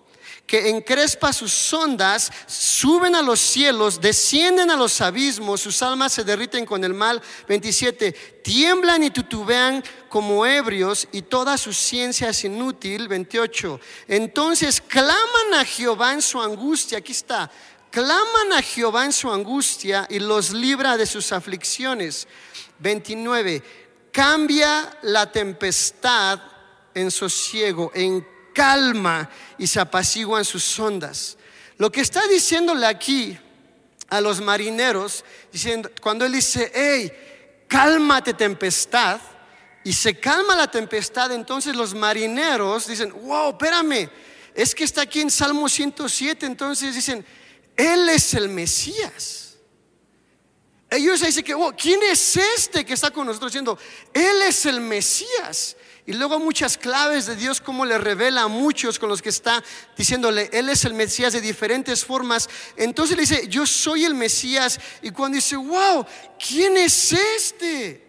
que encrespa sus ondas, suben a los cielos, descienden a los abismos, sus almas se derriten con el mal. 27. Tiemblan y tutubean como ebrios y toda su ciencia es inútil. 28. Entonces claman a Jehová en su angustia. Aquí está. Claman a Jehová en su angustia y los libra de sus aflicciones. 29. Cambia la tempestad en sosiego, en calma y se apaciguan sus ondas. Lo que está diciéndole aquí a los marineros, diciendo, cuando él dice, hey, cálmate tempestad, y se calma la tempestad, entonces los marineros dicen, wow, espérame, es que está aquí en Salmo 107, entonces dicen, Él es el Mesías. Ellos dicen que, wow, ¿quién es este que está con nosotros diciendo? Él es el Mesías. Y luego muchas claves de Dios, como le revela a muchos con los que está diciéndole, Él es el Mesías de diferentes formas. Entonces le dice, yo soy el Mesías. Y cuando dice, wow, ¿quién es este?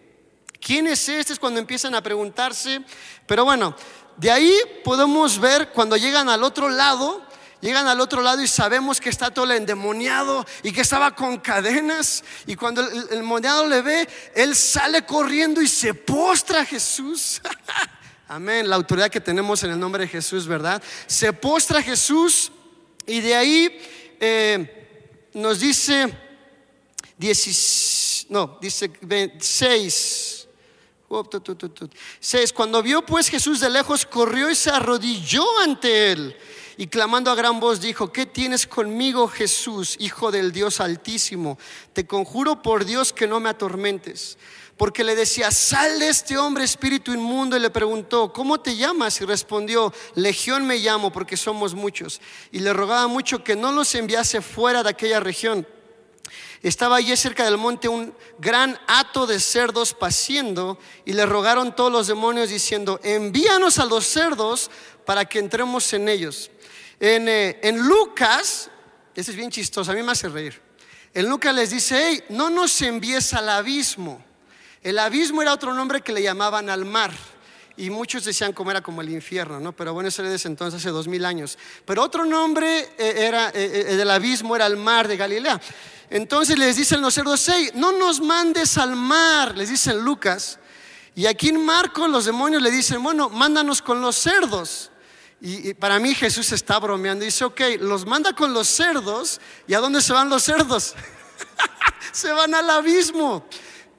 ¿Quién es este? Es cuando empiezan a preguntarse. Pero bueno, de ahí podemos ver cuando llegan al otro lado, Llegan al otro lado y sabemos que está todo el endemoniado y que estaba con cadenas. Y cuando el, endemoniado le ve, él sale corriendo y se postra a Jesús. <laughs> Amén, la autoridad que tenemos en el nombre de Jesús, ¿verdad? Se postra a Jesús y de ahí eh, nos dice, no, dice 6. Cuando vio pues Jesús de lejos, corrió y se arrodilló ante él y clamando a gran voz dijo, ¿qué tienes conmigo Jesús, Hijo del Dios Altísimo? Te conjuro por Dios que no me atormentes. Porque le decía, sal de este hombre espíritu inmundo y le preguntó, ¿cómo te llamas? Y respondió, Legión me llamo porque somos muchos. Y le rogaba mucho que no los enviase fuera de aquella región. Estaba allí cerca del monte un gran hato de cerdos paciendo y le rogaron todos los demonios diciendo, envíanos a los cerdos para que entremos en ellos. Eh, en, Lucas, ese es bien chistoso, a mí me hace reír. En Lucas les dice, hey, no nos envíes al abismo. El abismo era otro nombre que le llamaban al mar. Y muchos decían como era como el infierno, ¿no? Pero bueno, eso era desde entonces, hace dos mil años. Pero otro nombre eh, era, eh, del abismo era el mar de Galilea. Entonces les dicen los cerdos, hey, no nos mandes al mar, les dicen Lucas. Y aquí en Marcos los demonios le dicen, bueno, mándanos con los cerdos. Y, para mí Jesús está bromeando. Dice, ok, los manda con los cerdos. ¿Y a dónde se van los cerdos? <laughs> se van al abismo.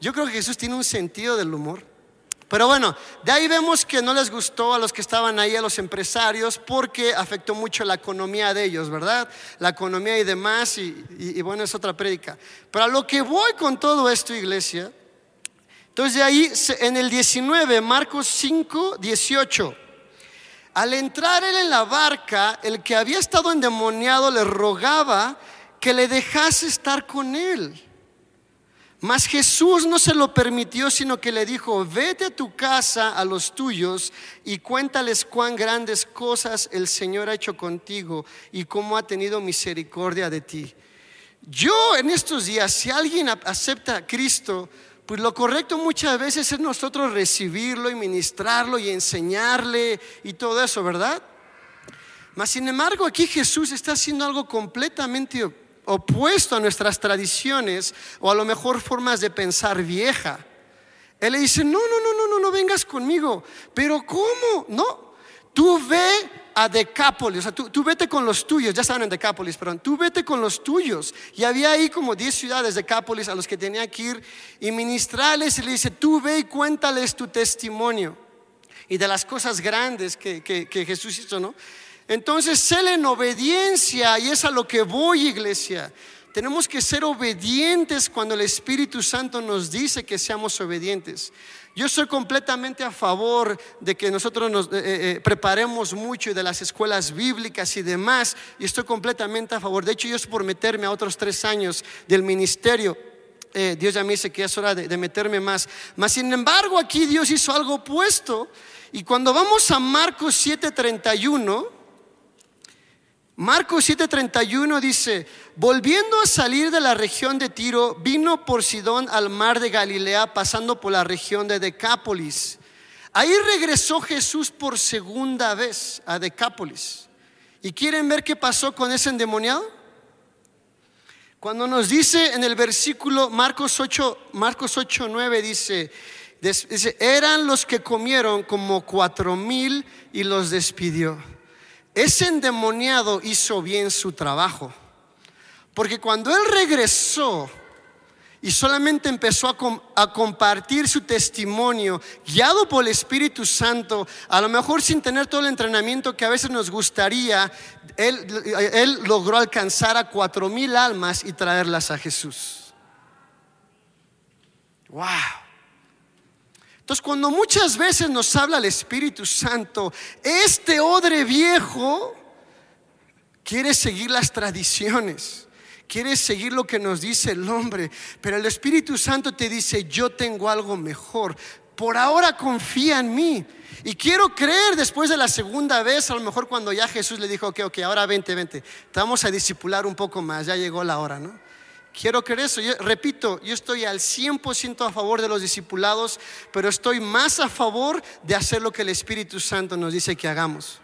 Yo creo que Jesús tiene un sentido del humor. Pero bueno, de ahí vemos que no les gustó a los que estaban ahí, a los empresarios, porque afectó mucho la economía de ellos, ¿verdad? La economía y demás, y, bueno, es otra prédica. Pero a lo que voy con todo esto, iglesia, entonces de ahí, en el 19, Marcos 5, 18. Al entrar él en la barca, el que había estado endemoniado le rogaba que le dejase estar con él. Mas Jesús no se lo permitió, sino que le dijo, vete a tu casa a los tuyos y cuéntales cuán grandes cosas el Señor ha hecho contigo y cómo ha tenido misericordia de ti. Yo en estos días, si alguien acepta a Cristo, pues lo correcto muchas veces es nosotros recibirlo y ministrarlo y enseñarle y todo eso, ¿verdad? Mas sin embargo aquí Jesús está haciendo algo completamente opuesto a nuestras tradiciones o a lo mejor formas de pensar vieja. Él le dice, no, no, no, no, no, no vengas conmigo. Pero ¿cómo? No, tú ve a Decápolis, o sea, tú, vete con los tuyos, ya estaban en Decápolis, perdón, tú vete con los tuyos. Y había ahí como 10 ciudades de Decápolis a los que tenía que ir y ministrarles y le dice, tú ve y cuéntales tu testimonio y de las cosas grandes que, que Jesús hizo, ¿no? Entonces, sé en obediencia y es a lo que voy, iglesia. Tenemos que ser obedientes cuando el Espíritu Santo nos dice que seamos obedientes. Yo soy completamente a favor de que nosotros nos eh, eh, eh, preparemos mucho de las escuelas bíblicas y demás, y estoy completamente a favor. De hecho, yo es por meterme a otros tres años del ministerio. Dios ya me dice que es hora de, de meterme más. Mas, sin embargo, aquí Dios hizo algo opuesto. Y cuando vamos a Marcos 7:31, Marcos 7:31 dice, volviendo a salir de la región de Tiro, vino por Sidón al mar de Galilea, pasando por la región de Decápolis. Ahí regresó Jesús por segunda vez a Decápolis. ¿Y quieren ver qué pasó con ese endemoniado? Cuando nos dice en el versículo Marcos 8, Marcos 8, 9 dice, dice, eran los que comieron como cuatro mil y los despidió. Ese endemoniado hizo bien su trabajo. Porque cuando él regresó y solamente empezó a, compartir su testimonio, guiado por el Espíritu Santo, a lo mejor sin tener todo el entrenamiento que a veces nos gustaría, él, él logró alcanzar a cuatro mil almas y traerlas a Jesús. ¡Wow! Entonces, cuando muchas veces nos habla el Espíritu Santo, este odre viejo quiere seguir las tradiciones, quiere seguir lo que nos dice el hombre, pero el Espíritu Santo te dice, yo tengo algo mejor, por ahora confía en mí. Y quiero creer después de la segunda vez, a lo mejor cuando ya Jesús le dijo, ok, ok, ahora vente, vente, te vamos a disipular un poco más, ya llegó la hora, ¿no? Quiero creer eso. Repito, yo estoy al 100% a favor de los discipulados, pero estoy más a favor de hacer lo que el Espíritu Santo nos dice que hagamos.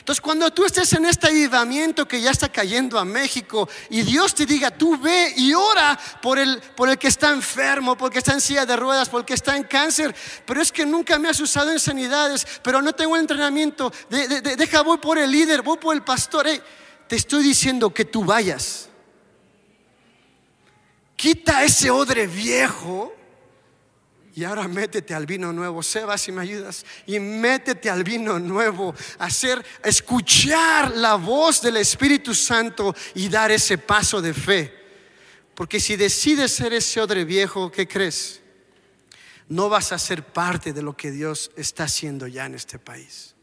Entonces, cuando tú estés en este avivamiento que ya está cayendo a México y Dios te diga, tú ve y ora por el, por el que está enfermo, porque está en silla de ruedas, porque está en cáncer, pero es que nunca me has usado en sanidades, pero no tengo entrenamiento, deja, voy por el líder, voy por el pastor. te estoy diciendo que tú vayas Quita ese odre viejo y ahora métete al vino nuevo. Sebas, si me ayudas, y métete al vino nuevo. Hacer, escuchar la voz del Espíritu Santo y dar ese paso de fe. Porque si decides ser ese odre viejo, ¿qué crees? No vas a ser parte de lo que Dios está haciendo ya en este país.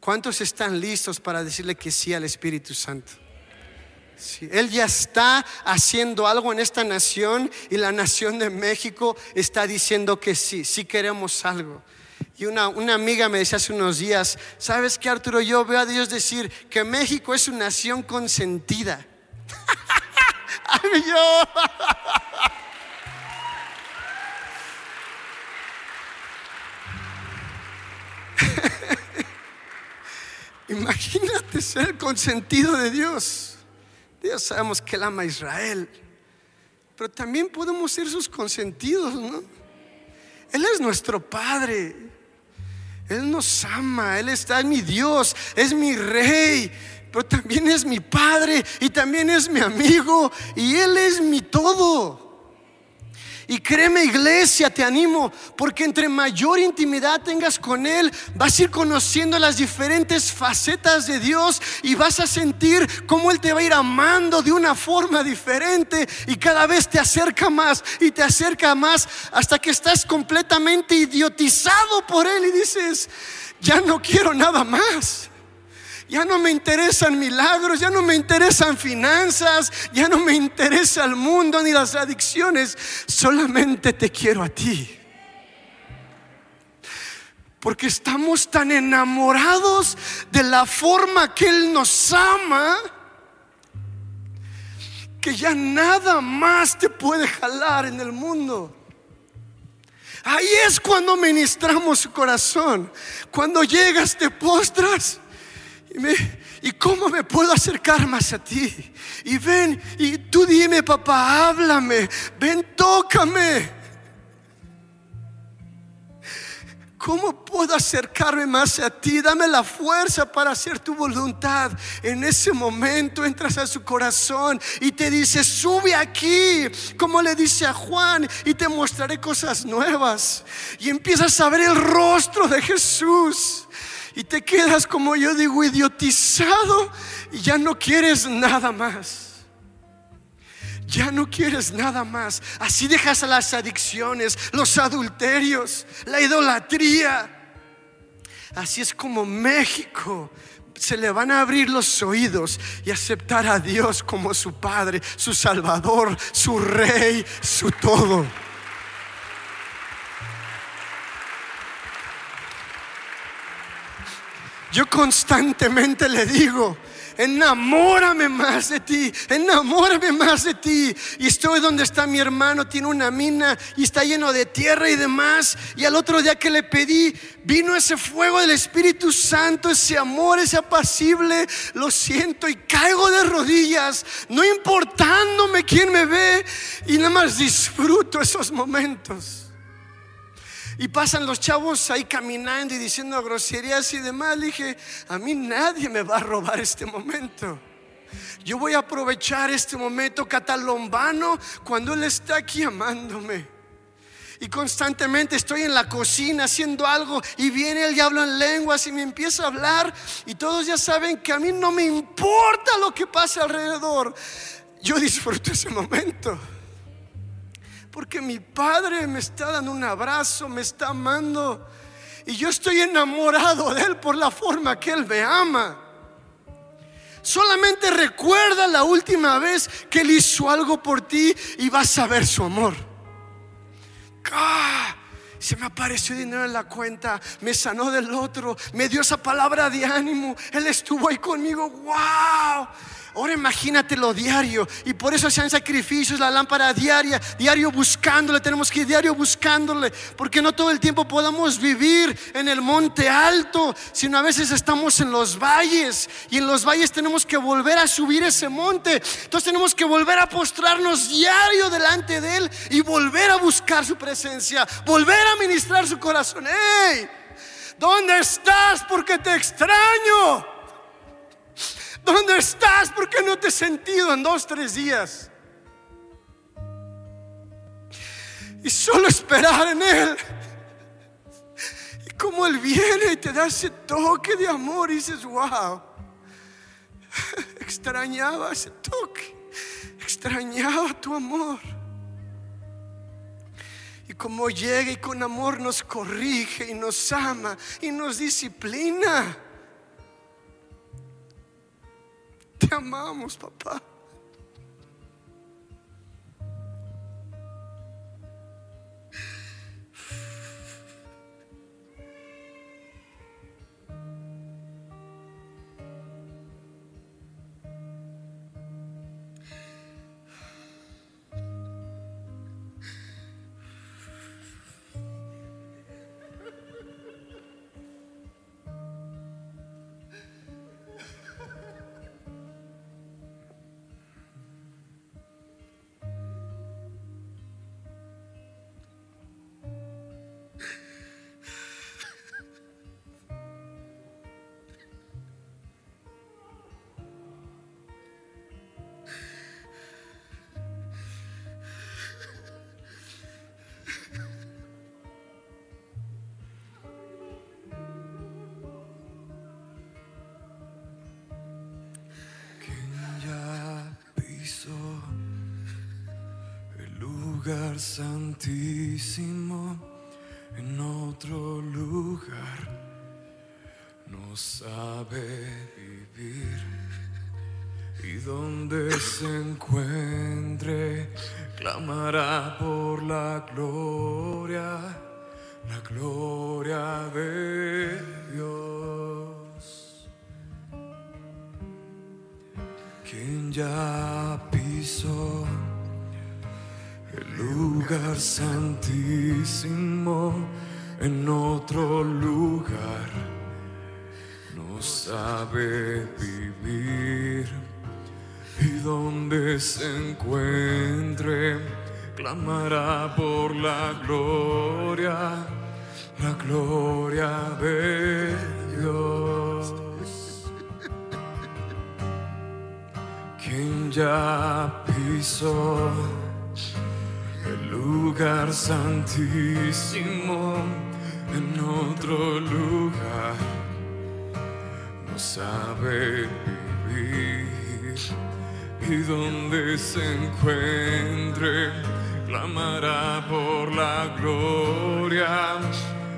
¿Cuántos están listos para decirle que sí al Espíritu Santo? Él ya está haciendo algo en esta nación y la nación de México está diciendo que sí, sí queremos algo. Y una, amiga me decía hace unos días, ¿sabes qué Arturo? Yo veo a Dios decir que México es una nación consentida. <laughs> <laughs> Imagínate ser consentido de Dios. Dios sabemos que Él ama a Israel, pero también podemos ser sus consentidos, ¿no? Él es nuestro Padre, Él nos ama, Él está en mi Dios, es mi Rey, pero también es mi Padre y también es mi amigo. Y Él es mi todo. Y créeme iglesia, te animo, porque entre mayor intimidad tengas con Él, vas a ir conociendo las diferentes facetas de Dios y vas a sentir cómo Él te va a ir amando de una forma diferente y cada vez te acerca más y te acerca más hasta que estás completamente idiotizado por Él y dices, ya no quiero nada más. Ya no me interesan milagros, ya no me interesan finanzas, ya no me interesa el mundo ni las adicciones. Solamente te quiero a ti. Porque estamos tan enamorados de la forma que Él nos ama que ya nada más te puede jalar en el mundo. Ahí es cuando ministramos su corazón. Cuando llegas, te postras. Y, y, cómo me puedo acercar más a ti? Y ven, y tú dime, papá, háblame. Ven, tócame. ¿Cómo puedo acercarme más a ti? Dame la fuerza para hacer tu voluntad. En ese momento entras a su corazón y te dice, sube aquí, como le dice a Juan, y te mostraré cosas nuevas. Y empiezas a ver el rostro de Jesús. Y te quedas, como yo digo, idiotizado y ya no quieres nada más ya no quieres nada más. Así dejas las adicciones, los adulterios, la idolatría. Así es como México se le van a abrir los oídos y aceptar a Dios como su Padre, su Salvador, su Rey, su todo. Yo constantemente le digo, enamórame más de ti, enamórame más de ti. Y estoy donde está mi hermano, tiene una mina y está lleno de tierra y demás. Y al otro día que le pedí, vino ese fuego del Espíritu Santo, ese amor, ese apacible. Lo siento y caigo de rodillas, no importándome quién me ve. Y nada más disfruto esos momentos. Y pasan los chavos ahí caminando y diciendo groserías y demás. Dije, a mí nadie me va a robar este momento. Yo voy a aprovechar este momento catalombano cuando Él está aquí amándome. Y constantemente estoy en la cocina haciendo algo y viene el diablo en lenguas y me empieza a hablar y todos ya saben que a mí no me importa lo que pase alrededor. Yo disfruto ese momento. Porque mi padre me está dando un abrazo, me está amando. Y yo estoy enamorado de él por la forma que él me ama. Solamente recuerda la última vez que él hizo algo por ti y vas a ver su amor. ¡Ah! Se me apareció dinero en la cuenta, me sanó del otro, me dio esa palabra de ánimo, él estuvo ahí conmigo. ¡Wow! Ahora imagínatelo diario. Y por eso hacen sacrificios, la lámpara diaria, diario buscándole. Tenemos que ir diario buscándole. Porque no todo el tiempo podamos vivir en el monte alto, sino a veces estamos en los valles. Y en los valles tenemos que volver a subir ese monte. Entonces tenemos que volver a postrarnos diario delante de Él y volver a buscar su presencia. Volver a ministrar su corazón. ¡Hey! ¿Dónde estás? Porque te extraño. ¿Dónde estás? ¿Por qué no te he sentido en dos, tres días? Y solo esperar en Él. Y como Él viene y te da ese toque de amor y dices, wow, extrañaba ese toque, extrañaba tu amor. Y como llega y con amor nos corrige y nos ama y nos disciplina. Te amamos, papá. santísimo, en otro lugar, no sabe vivir. Y donde se encuentre, clamará por la gloria se encuentre, clamará por la gloria, la gloria de Dios. Quien ya pisó el lugar santísimo en otro lugar, no sabe vivir y donde se encuentre, clamará por la gloria,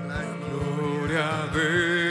la gloria de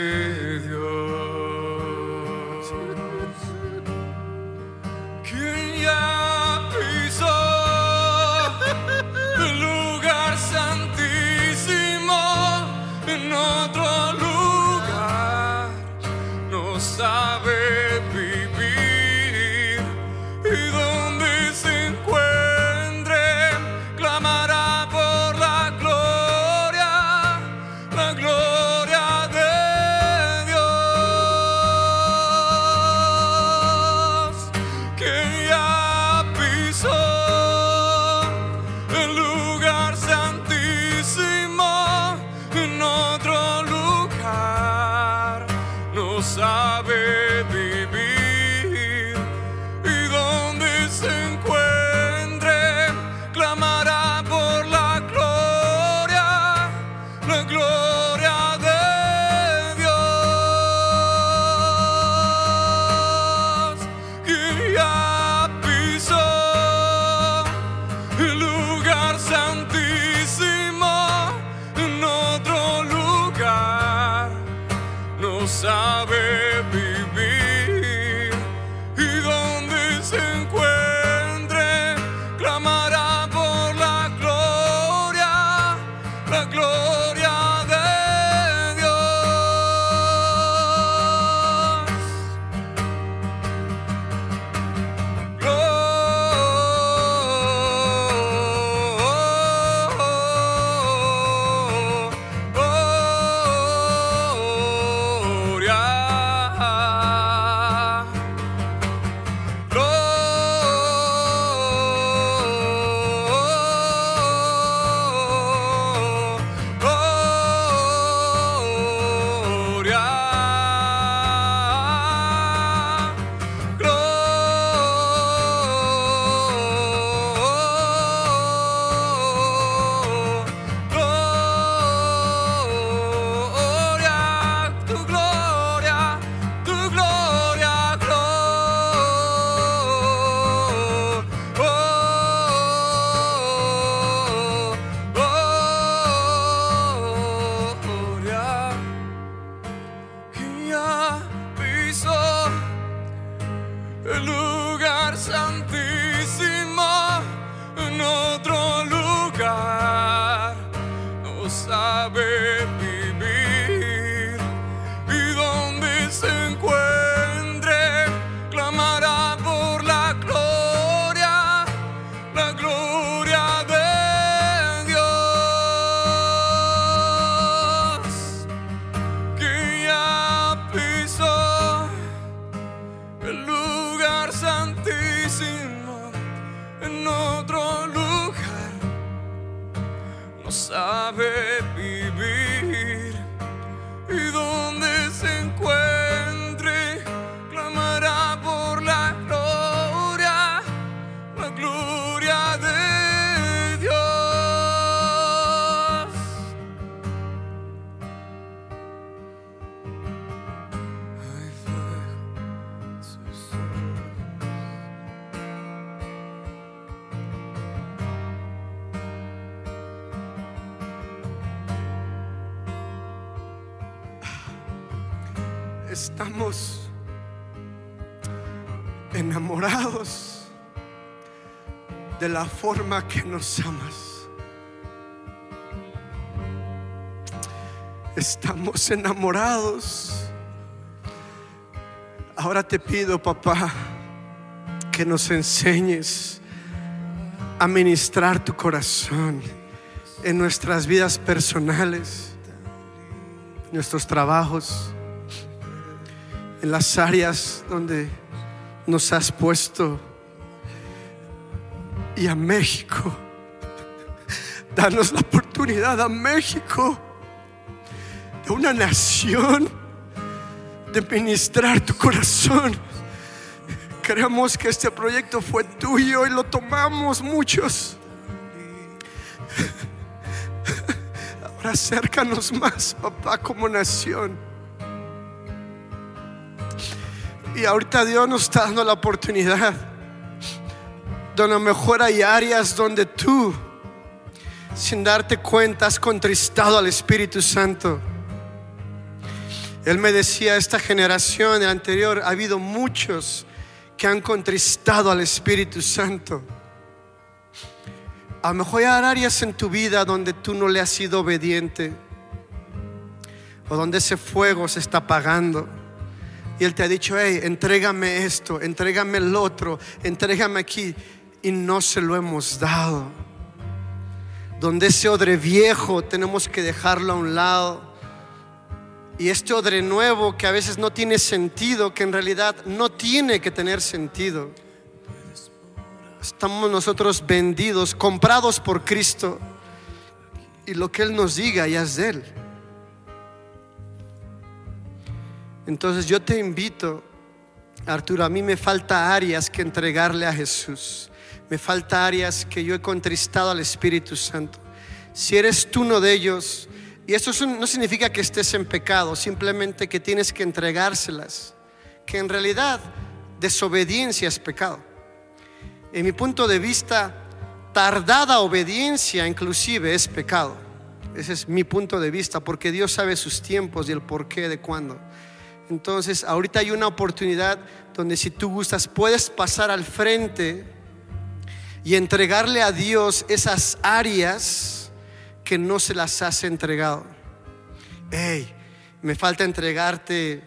la forma que nos amas. Estamos enamorados. Ahora te pido, papá, que nos enseñes a ministrar tu corazón en nuestras vidas personales, nuestros trabajos, en las áreas donde nos has puesto y a México. Danos la oportunidad a México de una nación de ministrar tu corazón. Creemos que este proyecto fue tuyo y lo tomamos muchos. Ahora acércanos más, papá, como nación. Y ahorita Dios nos está dando la oportunidad. Donde a lo mejor hay áreas donde tú, sin darte cuenta, has contristado al Espíritu Santo. Él me decía, esta generación, el anterior, ha habido muchos que han contristado al Espíritu Santo. A lo mejor hay áreas en tu vida donde tú no le has sido obediente o donde ese fuego se está apagando. Y Él te ha dicho, hey, entrégame esto, entrégame el otro, entrégame aquí. Y no se lo hemos dado. Donde ese odre viejo tenemos que dejarlo a un lado y este odre nuevo que a veces no tiene sentido, que en realidad no tiene que tener sentido. Estamos nosotros vendidos, comprados por Cristo. Y lo que Él nos diga ya es de Él. Entonces yo te invito, Arturo, a mí me falta áreas que entregarle a Jesús. Me falta áreas que yo he contristado al Espíritu Santo. Si eres tú uno de ellos, y eso no significa que estés en pecado, simplemente que tienes que entregárselas. Que en realidad desobediencia es pecado. En mi punto de vista, tardada obediencia inclusive es pecado. Ese es mi punto de vista, porque Dios sabe sus tiempos y el porqué de cuándo. Entonces, ahorita hay una oportunidad donde si tú gustas, puedes pasar al frente y entregarle a Dios esas áreas que no se las has entregado. Hey, me falta entregarte,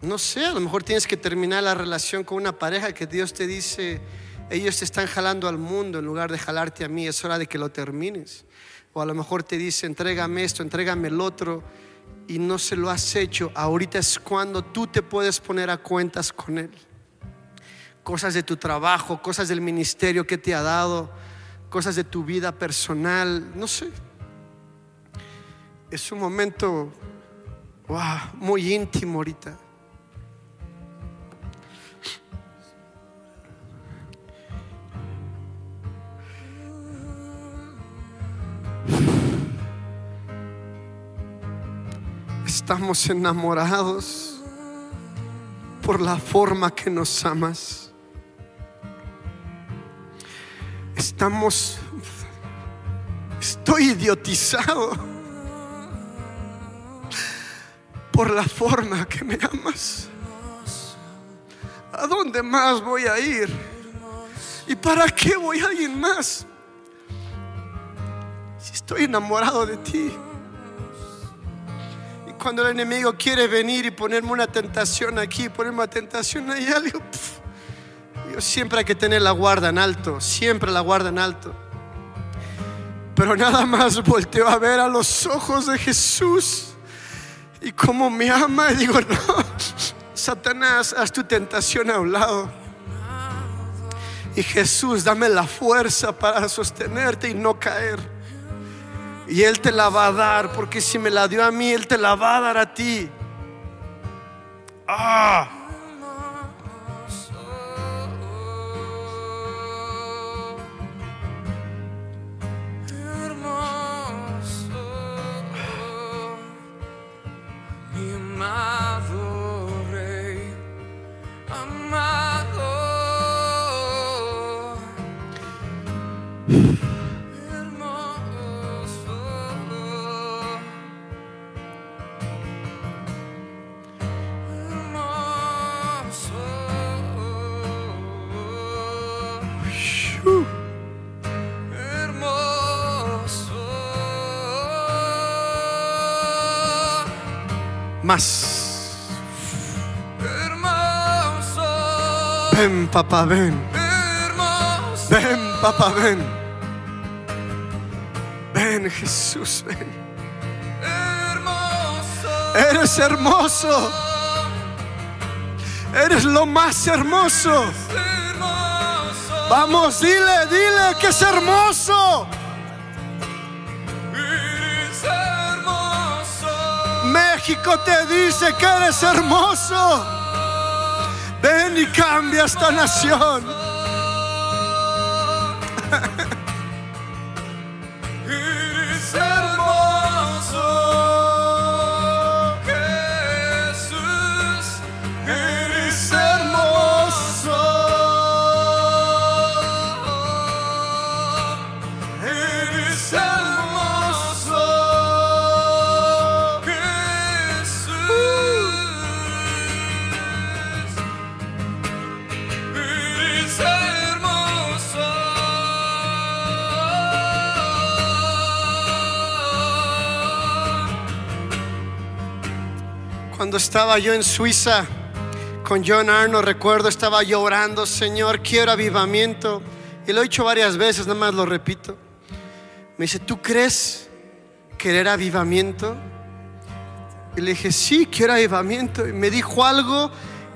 no sé, a lo mejor tienes que terminar la relación con una pareja que Dios te dice, ellos te están jalando al mundo en lugar de jalarte a mí, es hora de que lo termines. O a lo mejor te dice, entrégame esto, entrégame el otro, y no se lo has hecho. Ahorita es cuando tú te puedes poner a cuentas con Él. Cosas de tu trabajo, cosas del ministerio que te ha dado, cosas de tu vida personal, no sé, es un momento muy íntimo ahorita. Estamos enamorados por la forma que nos amas. Estamos, estoy idiotizado por la forma que me amas. ¿A dónde más voy a ir? ¿Y para qué voy a alguien más? Si estoy enamorado de ti. Y cuando el enemigo quiere venir y ponerme una tentación aquí, ponerme una tentación algo, yo siempre hay que tener la guarda en alto, siempre la guarda en alto. Pero nada más volteo a ver a los ojos de Jesús y como me ama, y digo, no, Satanás, haz tu tentación a un lado. Y Jesús, dame la fuerza para sostenerte y no caer. Y Él te la va a dar, porque si me la dio a mí, Él te la va a dar a ti. Ah. Papá, ven. Ven, papá, ven. Ven, Jesús, ven. hermoso, Eres hermoso. Eres lo más hermoso. Vamos, dile, dile que es hermoso. eres hermoso, México te dice que eres hermoso. Ven y cambia esta nación. Cuando estaba yo en Suiza con John Arno, recuerdo, estaba llorando, Señor, quiero avivamiento. Y lo he dicho varias veces, nada más lo repito. Me dice, ¿tú crees querer avivamiento? Y le dije, sí, quiero avivamiento. Y me dijo algo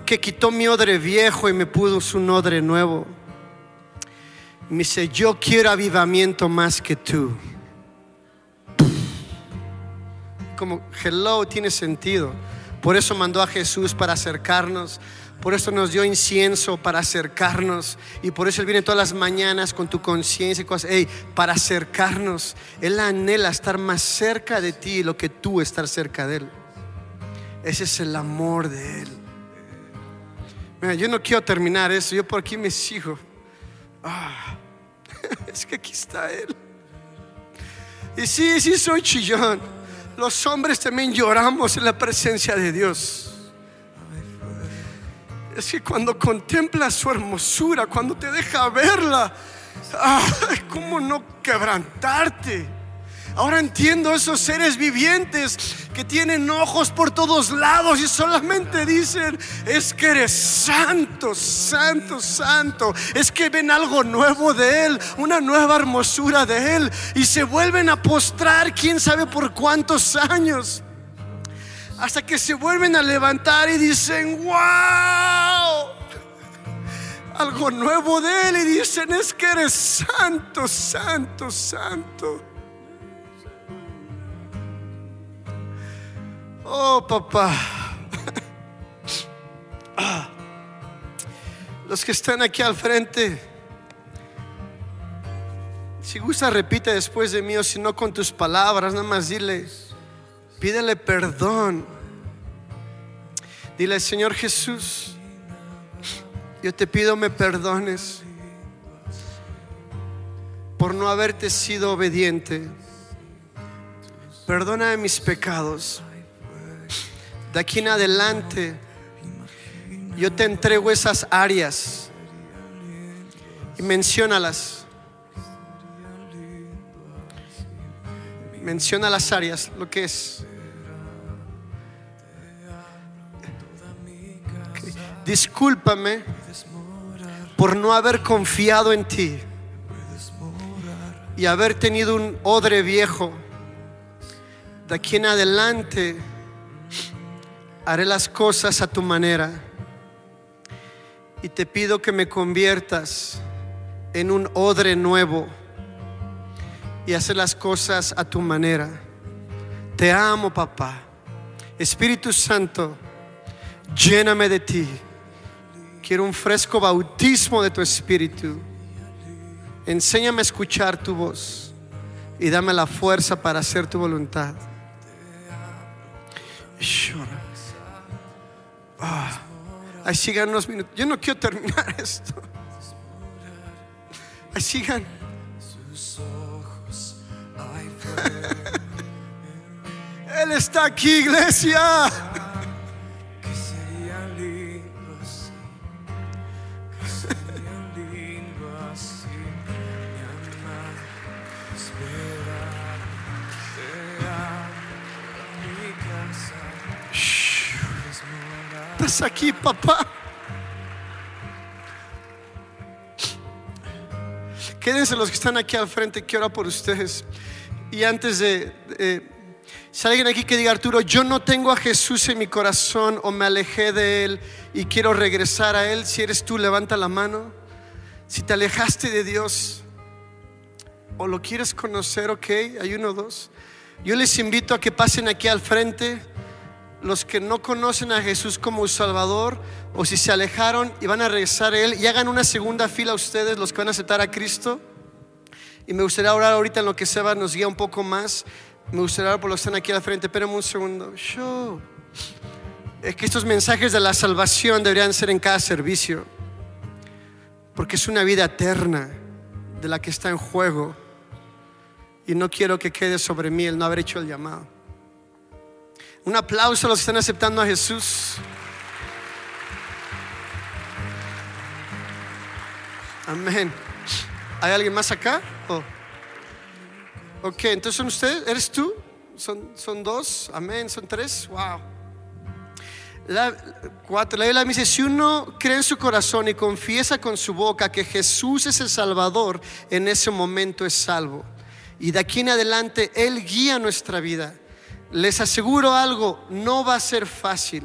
que quitó mi odre viejo y me puso un odre nuevo. Me dice, yo quiero avivamiento más que tú. Como, hello, tiene sentido. Por eso mandó a Jesús para acercarnos. Por eso nos dio incienso para acercarnos. Y por eso Él viene todas las mañanas con tu conciencia y cosas. Hey, para acercarnos. Él anhela estar más cerca de ti lo que tú estar cerca de Él. Ese es el amor de Él. Mira, yo no quiero terminar eso. Yo por aquí me sigo. Ah, <laughs> es que aquí está Él. Y sí, sí soy chillón. Los hombres también lloramos en la presencia de Dios. Es que cuando contemplas su hermosura, cuando te deja verla, ay, ¿cómo no quebrantarte? Ahora entiendo esos seres vivientes que tienen ojos por todos lados y solamente dicen, es que eres santo, santo, santo. Es que ven algo nuevo de Él, una nueva hermosura de Él y se vuelven a postrar quién sabe por cuántos años. Hasta que se vuelven a levantar y dicen, wow, algo nuevo de Él y dicen, es que eres santo, santo, santo. Oh, papá. Los que están aquí al frente, si gusta repite después de mí o si no con tus palabras, nada más dile, pídele perdón. Dile, Señor Jesús, yo te pido me perdones por no haberte sido obediente. Perdona mis pecados. De aquí en adelante, yo te entrego esas áreas y menciónalas. Menciona las áreas, lo que es. Discúlpame por no haber confiado en ti y haber tenido un odre viejo. De aquí en adelante haré las cosas a tu manera y te pido que me conviertas en un odre nuevo y hacer las cosas a tu manera. Te amo, papá. Espíritu Santo, lléname de ti. Quiero un fresco bautismo de tu espíritu. Enséñame a escuchar tu voz y dame la fuerza para hacer tu voluntad. Ah, ahí sigan unos minutos. Yo no quiero terminar <laughs> esto. Ahí sigan. <laughs> Él está aquí, iglesia. Aquí, papá. Quédense los que están aquí al frente, quiero por ustedes. Y antes de, si alguien aquí que diga, Arturo, yo no tengo a Jesús en mi corazón o me alejé de Él y quiero regresar a Él, si eres tú, levanta la mano. Si te alejaste de Dios o lo quieres conocer, ok, hay uno o dos. Yo les invito a que pasen aquí al frente los que no conocen a Jesús como Salvador o si se alejaron y van a regresar a Él y hagan una segunda fila ustedes, los que van a aceptar a Cristo. Y me gustaría orar ahorita en lo que Seba nos guía un poco más. Me gustaría orar por los que están aquí al frente. Espérenme un segundo. Show. Es que estos mensajes de la salvación deberían ser en cada servicio. Porque es una vida eterna de la que está en juego. Y no quiero que quede sobre mí el no haber hecho el llamado. Un aplauso a los que están aceptando a Jesús. Amén. ¿Hay alguien más acá? Oh. Ok, entonces son ustedes, ¿eres tú? ¿Son, son dos? Amén, son tres. Wow. La, cuatro, la Biblia dice, si uno cree en su corazón y confiesa con su boca que Jesús es el Salvador, en ese momento es salvo. Y de aquí en adelante Él guía nuestra vida. Les aseguro algo, no va a ser fácil,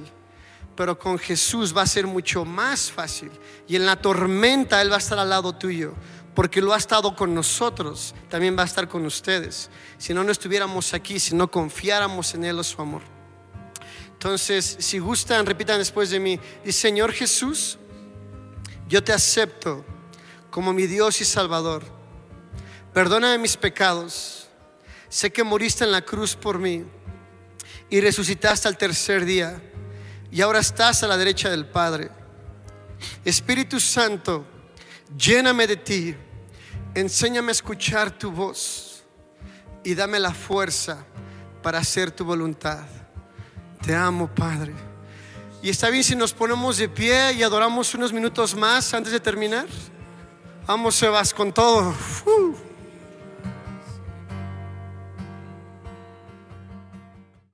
pero con Jesús va a ser mucho más fácil. Y en la tormenta Él va a estar al lado tuyo, porque lo ha estado con nosotros, también va a estar con ustedes. Si no, no estuviéramos aquí, si no confiáramos en Él o su amor. Entonces, si gustan, repitan después de mí. Dice, Señor Jesús, yo te acepto como mi Dios y Salvador. Perdóname mis pecados. Sé que moriste en la cruz por mí y resucitaste al tercer día y ahora estás a la derecha del Padre. Espíritu Santo, lléname de ti, enséñame a escuchar tu voz y dame la fuerza para hacer tu voluntad. Te amo, Padre. Y está bien si nos ponemos de pie y adoramos unos minutos más antes de terminar. Vamos, Sebas, con todo. Uh.